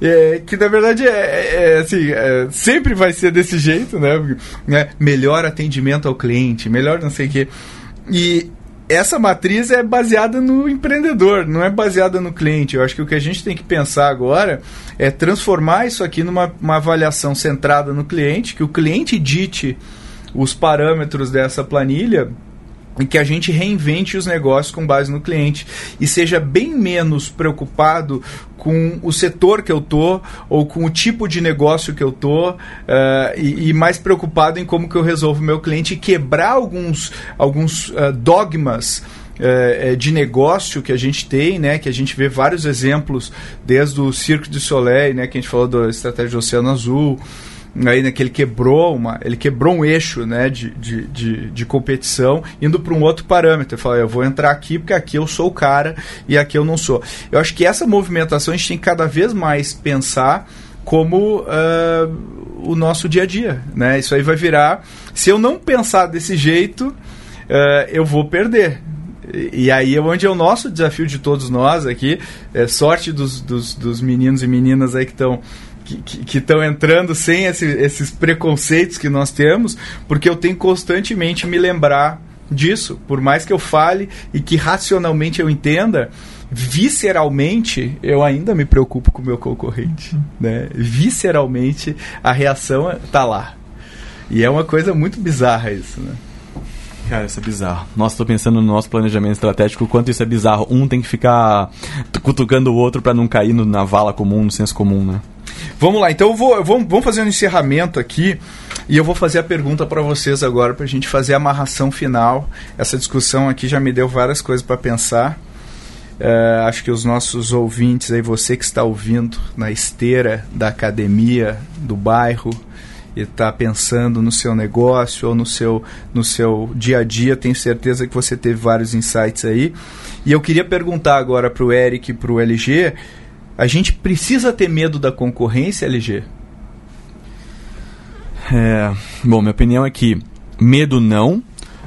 Speaker 2: É, que na verdade é, é, é assim, é, sempre vai ser desse jeito, né? né? Melhor atendimento ao cliente, melhor não sei o quê. E essa matriz é baseada no empreendedor, não é baseada no cliente. Eu acho que o que a gente tem que pensar agora é transformar isso aqui numa avaliação centrada no cliente, que o cliente dite os parâmetros dessa planilha e que a gente reinvente os negócios com base no cliente e seja bem menos preocupado com o setor que eu tô ou com o tipo de negócio que eu tô uh, e, e, mais preocupado em como que eu resolvo o meu cliente e quebrar alguns, alguns uh, dogmas uh, de negócio que a gente tem, né, que a gente vê vários exemplos desde o Cirque du Soleil, né, que a gente falou da estratégia do Oceano Azul, aí né, que ele quebrou uma ele quebrou um eixo né, de, de, de, de competição indo para um outro parâmetro. Ele falou eu vou entrar aqui porque aqui eu sou o cara e aqui eu não sou. Eu acho que essa movimentação a gente tem que cada vez mais pensar como uh, o nosso dia a dia né? Isso aí vai virar se eu não pensar desse jeito uh, eu vou perder. E aí é onde é o nosso desafio de todos nós aqui. É sorte dos, dos, dos meninos e meninas aí que estão que estão entrando sem esse, esses preconceitos que nós temos, porque eu tenho constantemente me lembrar disso. Por mais que eu fale e que racionalmente eu entenda, visceralmente eu ainda me preocupo com o meu concorrente. Né? Visceralmente a reação está lá. E é uma coisa muito bizarra isso, né?
Speaker 3: Cara, isso é bizarro. Nossa, tô pensando no nosso planejamento estratégico, quanto isso é bizarro. Um tem que ficar cutucando o outro para não cair na vala comum, no senso comum, né?
Speaker 2: Vamos lá, então eu vou, vamos, vamos fazer um encerramento aqui e eu vou fazer a pergunta para vocês agora para a gente fazer a amarração final. Essa discussão aqui já me deu várias coisas para pensar. Uh, acho que os nossos ouvintes aí, você que está ouvindo na esteira da academia do bairro e está pensando no seu negócio ou no seu, no seu dia a dia, tenho certeza que você teve vários insights aí. E eu queria perguntar agora para o Eric e para o LG a gente precisa ter medo da concorrência, LG?
Speaker 3: É, bom, minha opinião é que medo não,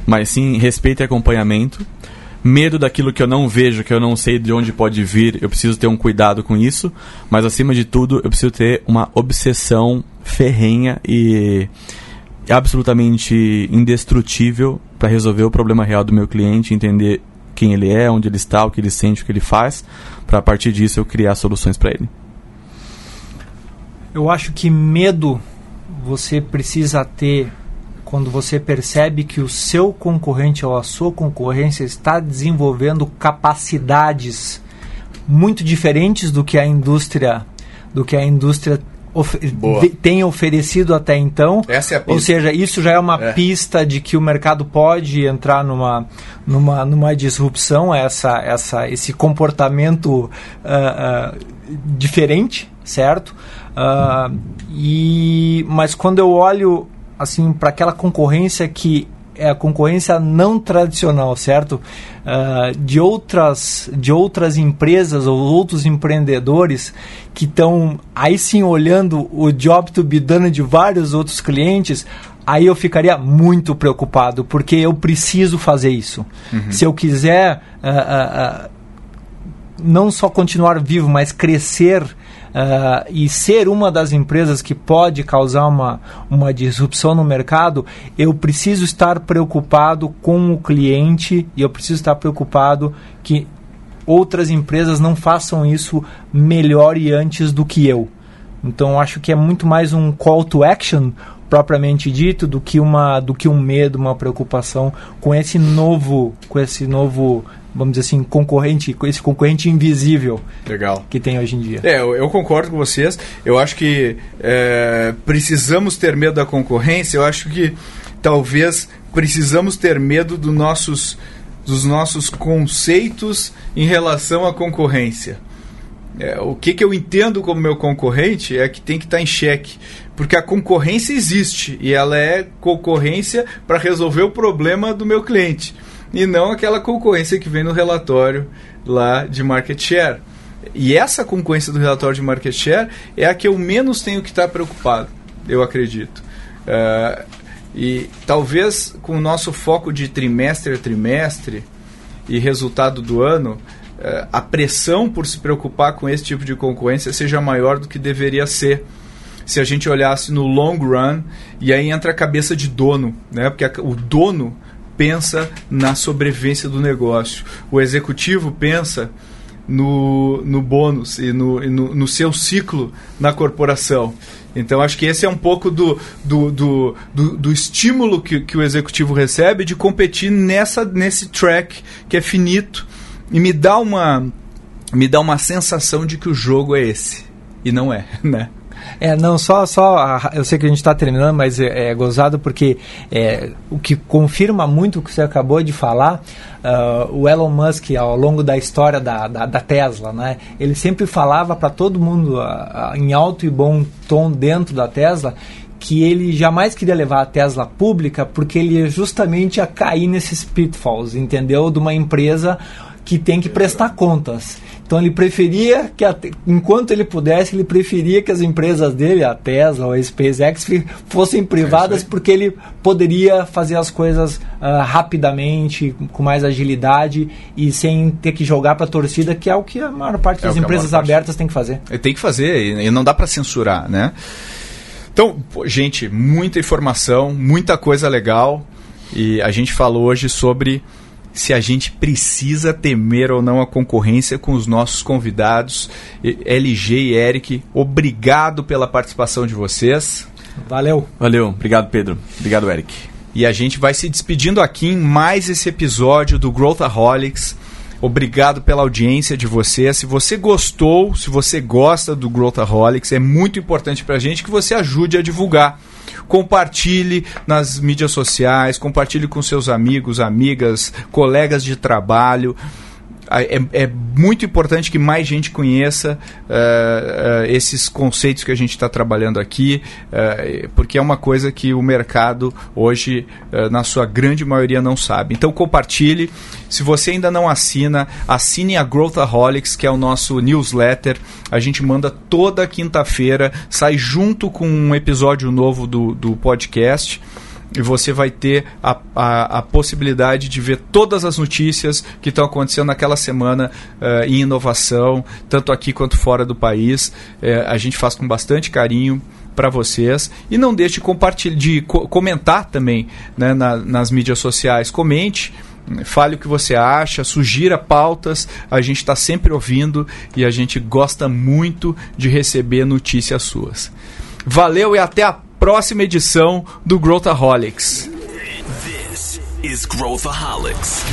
Speaker 3: mas sim respeito e acompanhamento. Medo daquilo que eu não vejo, que eu não sei de onde pode vir, eu preciso ter um cuidado com isso. Mas acima de tudo, eu preciso ter uma obsessão ferrenha e absolutamente indestrutível para resolver o problema real do meu cliente, entender quem ele é, onde ele está, o que ele sente, o que ele faz, para a partir disso eu criar soluções para ele.
Speaker 4: Eu acho que medo você precisa ter quando você percebe que o seu concorrente ou a sua concorrência está desenvolvendo capacidades muito diferentes do que a indústria do que a indústria of tem oferecido até então.
Speaker 2: Essa é a pista.
Speaker 4: Ou seja, isso já é uma
Speaker 2: É.
Speaker 4: pista de que o mercado pode entrar numa, numa, numa disrupção, essa, essa, esse comportamento ah, ah, diferente, certo? Ah, e, mas quando eu olho assim para aquela concorrência que é a concorrência não tradicional, certo? Ah, de outras de outras empresas ou outros empreendedores que estão aí sim olhando o job to be done de vários outros clientes, aí eu ficaria muito preocupado porque eu preciso fazer isso. Se eu quiser ah, ah, ah, não só continuar vivo, mas crescer ah, e ser uma das empresas que pode causar uma, uma disrupção no mercado, eu preciso estar preocupado com o cliente e eu preciso estar preocupado que outras empresas não façam isso melhor e antes do que eu. Então acho que é muito mais um call to action propriamente dito do que uma do que um medo, uma preocupação com esse novo, com esse novo, vamos dizer assim, concorrente, com esse concorrente invisível
Speaker 2: Legal.
Speaker 4: que tem hoje em dia.
Speaker 2: É, eu, eu concordo com vocês. Eu acho que é, precisamos ter medo da concorrência. Eu acho que talvez precisamos ter medo do nossos, dos nossos conceitos em relação à concorrência. É, o que, que eu entendo como meu concorrente é que tem que estar em xeque. Porque a concorrência existe e ela é concorrência para resolver o problema do meu cliente. E não aquela concorrência que vem no relatório lá de market share. E essa concorrência do relatório de market share é a que eu menos tenho que estar preocupado, eu acredito. É, e talvez com o nosso foco de trimestre a trimestre e resultado do ano, é, a pressão por se preocupar com esse tipo de concorrência seja maior do que deveria ser se a gente olhasse no long run e aí entra a cabeça de dono, né? Porque a- o dono pensa na sobrevivência do negócio, o executivo pensa no, no bônus e, no, e no, no seu ciclo na corporação. Então acho que esse é um pouco do, do, do, do, do estímulo que, que o executivo recebe de competir nessa, nesse track que é finito e me dá uma me dá uma sensação de que o jogo é esse e não é, né?
Speaker 4: É, não, só, só a- eu sei que a gente está terminando, mas é, é gozado porque é, o que confirma muito o que você acabou de falar, ah, o Elon Musk, ao longo da história da, da, da Tesla, né, ele sempre falava para todo mundo, ah, ah, em alto e bom tom dentro da Tesla, que ele jamais queria levar a Tesla pública porque ele ia justamente a cair nesses pitfalls, entendeu? De uma empresa que tem que prestar contas. Então ele preferia que, enquanto ele pudesse, ele preferia que as empresas dele, a Tesla ou a SpaceX, fossem privadas porque ele poderia fazer as coisas ah, rapidamente, com mais agilidade e sem ter que jogar para a torcida, que é o que a maior parte
Speaker 2: É
Speaker 4: das empresas
Speaker 2: parte-
Speaker 4: abertas tem que fazer.
Speaker 2: É, Tem que fazer e não dá para censurar, né? Então, gente, muita informação, muita coisa legal e a gente falou hoje sobre se a gente precisa temer ou não a concorrência com os nossos convidados, E- LG e Eric. Obrigado pela participação de vocês.
Speaker 4: Valeu!
Speaker 3: Valeu, obrigado Pedro. Obrigado, Eric.
Speaker 2: E a gente vai se despedindo aqui em mais esse episódio do Growthaholics. Obrigado pela audiência de você. Se você gostou, se você gosta do Growthaholics, é muito importante para a gente que você ajude a divulgar. Compartilhe nas mídias sociais, compartilhe com seus amigos, amigas, colegas de trabalho. É, é muito importante que mais gente conheça eh, eh, esses conceitos que a gente está trabalhando aqui, eh, porque é uma coisa que o mercado hoje, na sua grande maioria, não sabe. Então compartilhe. Se você ainda não assina, assine a Growthaholics, que é o nosso newsletter. A gente manda toda quinta-feira, sai junto com um episódio novo do, do podcast e você vai ter a, a, a possibilidade de ver todas as notícias que estão acontecendo naquela semana eh, em inovação, tanto aqui quanto fora do país. Eh, a gente faz com bastante carinho para vocês e não deixe de de co- comentar também né, na- nas mídias sociais. Comente. Fale o que você acha, sugira pautas, a gente está sempre ouvindo e a gente gosta muito de receber notícias suas. Valeu e até a próxima edição do Growthaholics.
Speaker 3: This is Growthaholics.